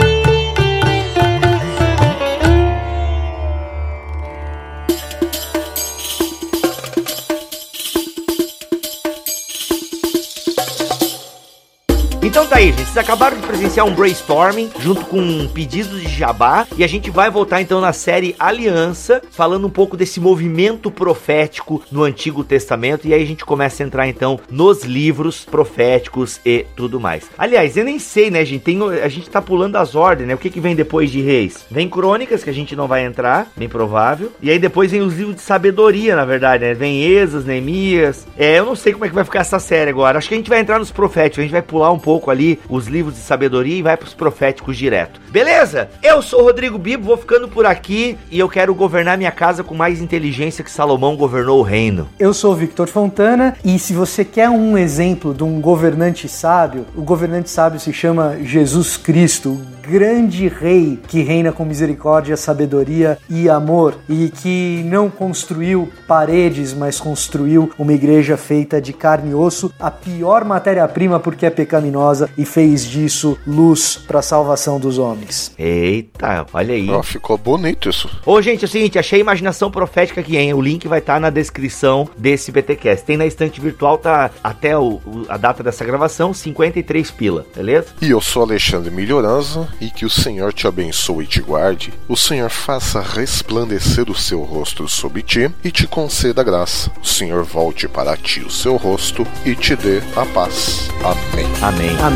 [LAUGHS] Então tá aí, gente. Vocês acabaram de presenciar um brainstorming junto com pedidos de jabá. E a gente vai voltar então na série Aliança, falando um pouco desse movimento profético no Antigo Testamento. E aí a gente começa a entrar então nos livros proféticos e tudo mais. Aliás, eu nem sei, né, gente? Tem, a gente tá pulando as ordens, né? O que, que vem depois de Reis? Vem Crônicas, que a gente não vai entrar, bem provável. E aí depois vem os livros de sabedoria, na verdade, né? Vem Esas, Neemias. É, eu não sei como é que vai ficar essa série agora. Acho que a gente vai entrar nos proféticos. A gente vai pular um pouco ali os livros de sabedoria e vai pros proféticos direto. Beleza? Eu sou Rodrigo Bibo, vou ficando por aqui e eu quero governar minha casa com mais inteligência que Salomão governou o reino. Eu sou Victor Fontana e se você quer um exemplo de um governante sábio, o governante sábio se chama Jesus Cristo, grande rei que reina com misericórdia, sabedoria e amor e que não construiu paredes, mas construiu uma igreja feita de carne e osso, a pior matéria-prima porque é pecaminosa e fez disso luz para a salvação dos homens. Eita, olha aí. Ó, ficou bonito isso. Ô, gente, é o seguinte, achei imaginação profética aqui, hein? O link vai estar na descrição desse BTcast. Tem na estante virtual, tá até o, o- a data dessa gravação, 53 pila, beleza? E eu sou Alexandre Melhoranza e que o Senhor te abençoe e te guarde, o Senhor faça resplandecer o seu rosto sobre ti e te conceda graça. O Senhor volte para ti o seu rosto e te dê a paz. Amém. Amém. Amém.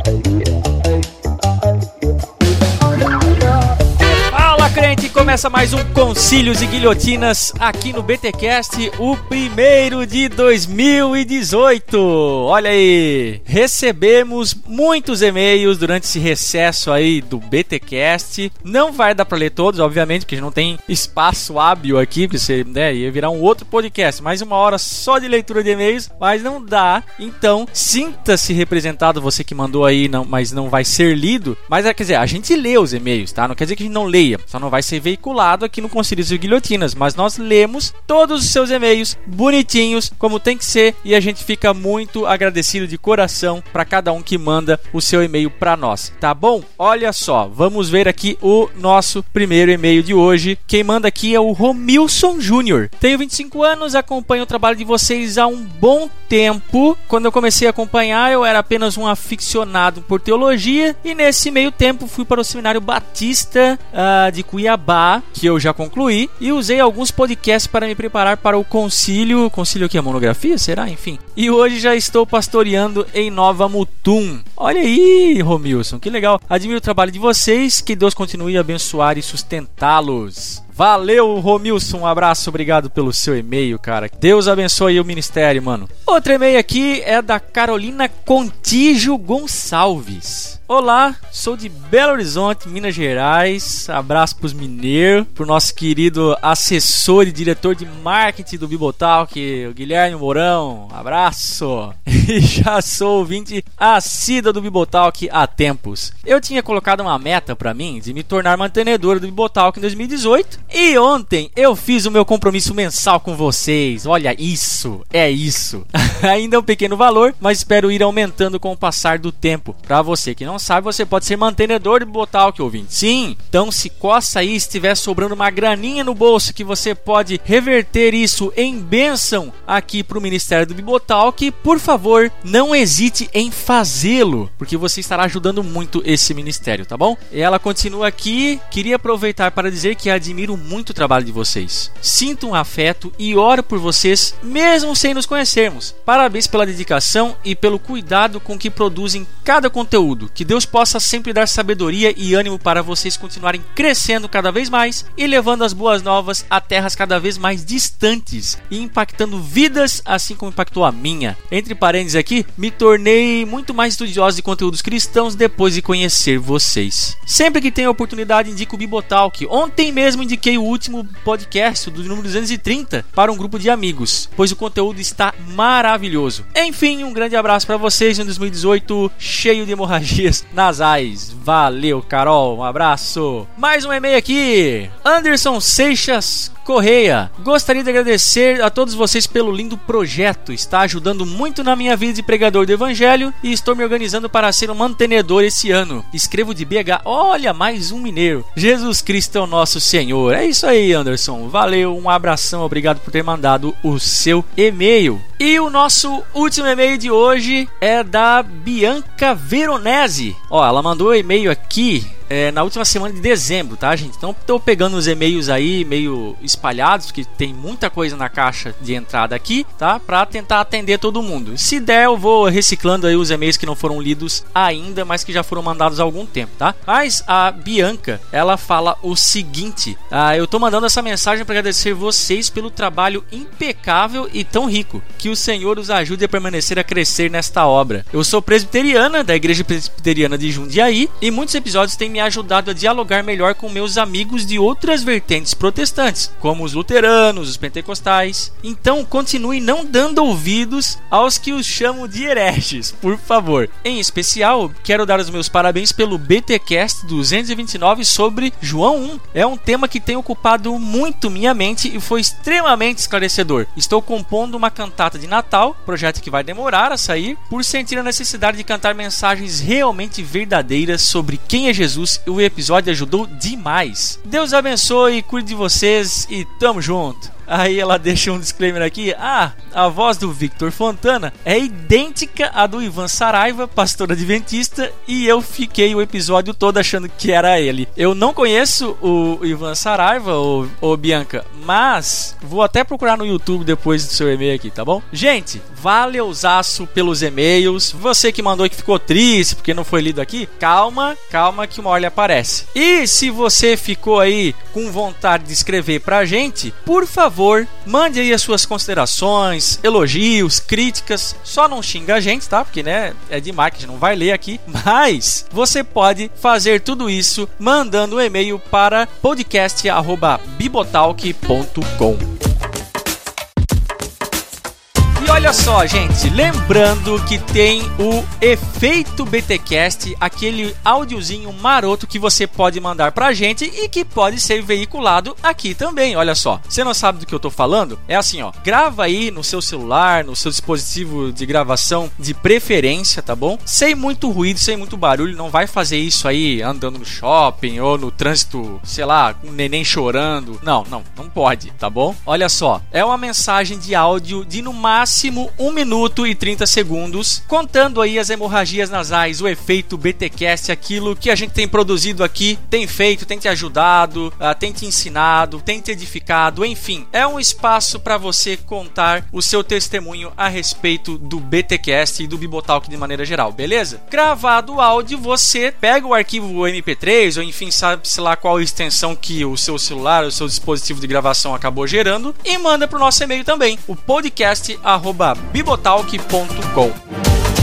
Começa mais um Concílios e Guilhotinas aqui no BTcast, o primeiro de 2018. Olha aí, recebemos muitos e-mails durante esse recesso aí do BTcast. Não vai dar pra ler todos, obviamente, porque não tem espaço hábil aqui, porque você, né, ia virar um outro podcast, mais uma hora só de leitura de e-mails, mas não dá. Então, sinta-se representado você que mandou aí, não, mas não vai ser lido. Mas é, quer dizer, a gente lê os e-mails, tá? Não quer dizer que a gente não leia, só não vai ser veiculado aqui no Concílios e Guilhotinas, mas nós lemos todos os seus e-mails bonitinhos, como tem que ser, e a gente fica muito agradecido de coração para cada um que manda o seu e-mail para nós, tá bom? Olha só, vamos ver aqui o nosso primeiro e-mail de hoje. Quem manda aqui é o Romilson Júnior. Tenho 25 anos, acompanho o trabalho de vocês há um bom tempo. Quando eu comecei a acompanhar, eu era apenas um aficionado por teologia e nesse meio tempo fui para o Seminário Batista uh, de Cuiabá, que eu já concluí, e usei alguns podcasts para me preparar para o concílio. Concílio aqui, a monografia? Será? Enfim. E hoje já estou pastoreando em Nova Mutum. Olha aí, Romilson, que legal. Admiro o trabalho de vocês, que Deus continue a abençoar e sustentá-los. Valeu, Romilson. Um abraço, obrigado pelo seu e-mail, cara. Deus abençoe o ministério, mano. Outro e-mail aqui é da Carolina Contígio Gonçalves. Olá, sou de Belo Horizonte, Minas Gerais. Abraço pros mineiros, pro nosso querido assessor e diretor de marketing do Bibotalk, o Guilherme Mourão. Abraço! [LAUGHS] E já sou ouvinte assíduo do Bibotalk há tempos. Eu tinha colocado uma meta para mim de me tornar mantenedor do Bibotalk em 2018 e ontem eu fiz o meu compromisso mensal com vocês. Olha isso, é isso. [LAUGHS] Ainda é um pequeno valor, mas espero ir aumentando com o passar do tempo. Para você que não sabe, você pode ser mantenedor de Bibotalk, ouvinte. Sim, então se coça aí, estiver sobrando uma graninha no bolso que você pode reverter isso em bênção aqui para o Ministério do Bibotalk, por favor, não hesite em fazê-lo, porque você estará ajudando muito esse ministério, tá bom? E ela continua aqui, queria aproveitar para dizer que admiro muito o trabalho de vocês. Sinto um afeto e oro por vocês, mesmo sem nos conhecermos. Parabéns pela dedicação e pelo cuidado com que produzem cada conteúdo. Que Deus possa sempre dar sabedoria e ânimo para vocês continuarem crescendo cada vez mais e levando as boas novas a terras cada vez mais distantes e impactando vidas assim como impactou a minha. Entre parênteses aqui, me tornei muito mais estudioso de conteúdos cristãos depois de conhecer vocês. Sempre que tenho oportunidade, indico o Bibotalk. Ontem mesmo indiquei o último podcast do número 230 para um grupo de amigos, pois o conteúdo está maravilhoso. Enfim, um grande abraço para vocês em 2018, cheio de hemorragias nasais. Valeu, Carol, um abraço. Mais um e-mail aqui. Anderson Seixas Correia. Gostaria de agradecer a todos vocês pelo lindo projeto. Está ajudando muito na minha vida de pregador do evangelho e estou me organizando para ser um mantenedor esse ano. Escrevo de BH. Olha, mais um mineiro. Jesus Cristo é o nosso Senhor. É isso aí, Anderson. Valeu, um abração, obrigado por ter mandado o seu e-mail. E o nosso último e-mail de hoje é da Bianca Veronese. Ó, ela mandou um e-mail aqui é, na última semana de dezembro, tá, gente? Então estou pegando os e-mails aí meio espalhados, que tem muita coisa na caixa de entrada aqui, tá? Para tentar atender todo mundo. Se der, eu vou reciclando aí os e-mails que não foram lidos ainda, mas que já foram mandados há algum tempo, tá? Mas a Bianca, ela fala o seguinte: ah, eu tô mandando essa mensagem para agradecer vocês pelo trabalho impecável e tão rico. Que o Senhor os ajude a permanecer a crescer nesta obra. Eu sou presbiteriana da Igreja Presbiteriana de Jundiaí e muitos episódios têm me ajudado a dialogar melhor com meus amigos de outras vertentes protestantes, como os luteranos, os pentecostais. Então continue não dando ouvidos aos que os chamam de hereges, por favor. Em especial, quero dar os meus parabéns pelo BTcast 229 sobre João 1. É um tema que tem ocupado muito minha mente e foi extremamente esclarecedor. Estou compondo uma cantata de Natal, projeto que vai demorar a sair, por sentir a necessidade de cantar mensagens realmente verdadeiras sobre quem é Jesus o episódio ajudou demais. Deus abençoe, cuide de vocês e tamo junto. Aí ela deixa um disclaimer aqui. Ah, a voz do Victor Fontana é idêntica à do Ivan Saraiva, pastor adventista, e eu fiquei o episódio todo achando que era ele. Eu não conheço o Ivan Saraiva, ou, ou Bianca, mas vou até procurar no YouTube depois do seu e-mail aqui, tá bom? Gente, valeuzaço pelos e-mails. Você que mandou que ficou triste porque não foi lido aqui, calma, calma que uma hora aparece. E se você ficou aí com vontade de escrever pra gente, por favor, favor, mande aí as suas considerações, elogios, críticas. Só não xinga a gente, tá? Porque, né, é de marketing, não vai ler aqui. [LAUGHS] Mas você pode fazer tudo isso mandando um e-mail para podcast@bibotalk.com olha só, gente, lembrando que tem o efeito BTcast, aquele áudiozinho maroto que você pode mandar pra gente e que pode ser veiculado aqui também. Olha só. Você não sabe do que eu tô falando? É assim, ó. Grava aí no seu celular, no seu dispositivo de gravação de preferência, tá bom? Sem muito ruído, sem muito barulho, não vai fazer isso aí andando no shopping ou no trânsito, sei lá, com um neném chorando. Não, não, não pode, tá bom? Olha só, é uma mensagem de áudio de no máximo 1 minuto e 30 segundos, contando aí as hemorragias nasais, o efeito BTcast, aquilo que a gente tem produzido aqui, tem feito, tem te ajudado, uh, tem te ensinado, tem te edificado, enfim, é um espaço para você contar o seu testemunho a respeito do BTcast e do Bibotalk de maneira geral, beleza? Gravado o áudio, você pega o arquivo MP3 ou enfim, sabe-se lá qual extensão que o seu celular, o seu dispositivo de gravação acabou gerando e manda pro nosso e-mail também, o podcast@bibotalk.com.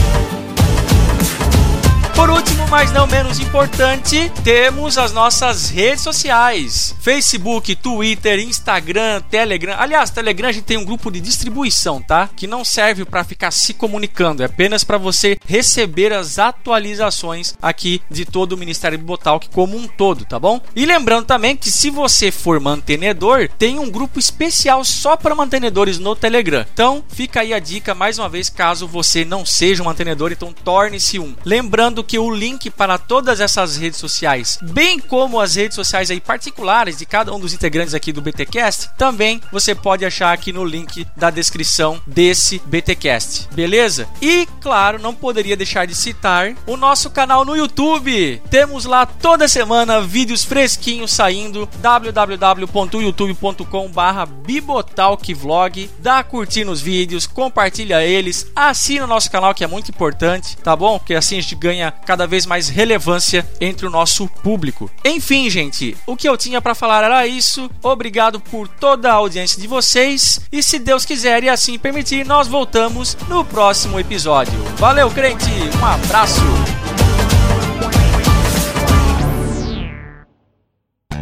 Por último, mas não menos importante, temos as nossas redes sociais: Facebook, Twitter, Instagram, Telegram. Aliás, Telegram a gente tem um grupo de distribuição, tá? Que não serve para ficar se comunicando, é apenas para você receber as atualizações aqui de todo o Ministério Bibotalk como um todo, tá bom? E lembrando também que se você for mantenedor, tem um grupo especial só para mantenedores no Telegram. Então, fica aí a dica mais uma vez, caso você não seja um mantenedor, então torne-se um. Lembrando que o link para todas essas redes sociais, bem como as redes sociais aí particulares de cada um dos integrantes aqui do BTcast, também você pode achar aqui no link da descrição desse BTcast. Beleza? E claro, não poderia deixar de citar o nosso canal no YouTube. Temos lá toda semana vídeos fresquinhos saindo www.youtube.com/bibotalkvlog. Dá curtir nos vídeos, compartilha eles, assina o nosso canal que é muito importante, tá bom? Porque assim a gente ganha cada vez mais relevância entre o nosso público. Enfim, gente, o que eu tinha para falar era isso. Obrigado por toda a audiência de vocês e se Deus quiser e assim permitir, nós voltamos no próximo episódio. Valeu, crente. Um abraço.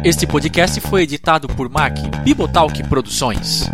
Este podcast foi editado por Mac Bibotalk Produções.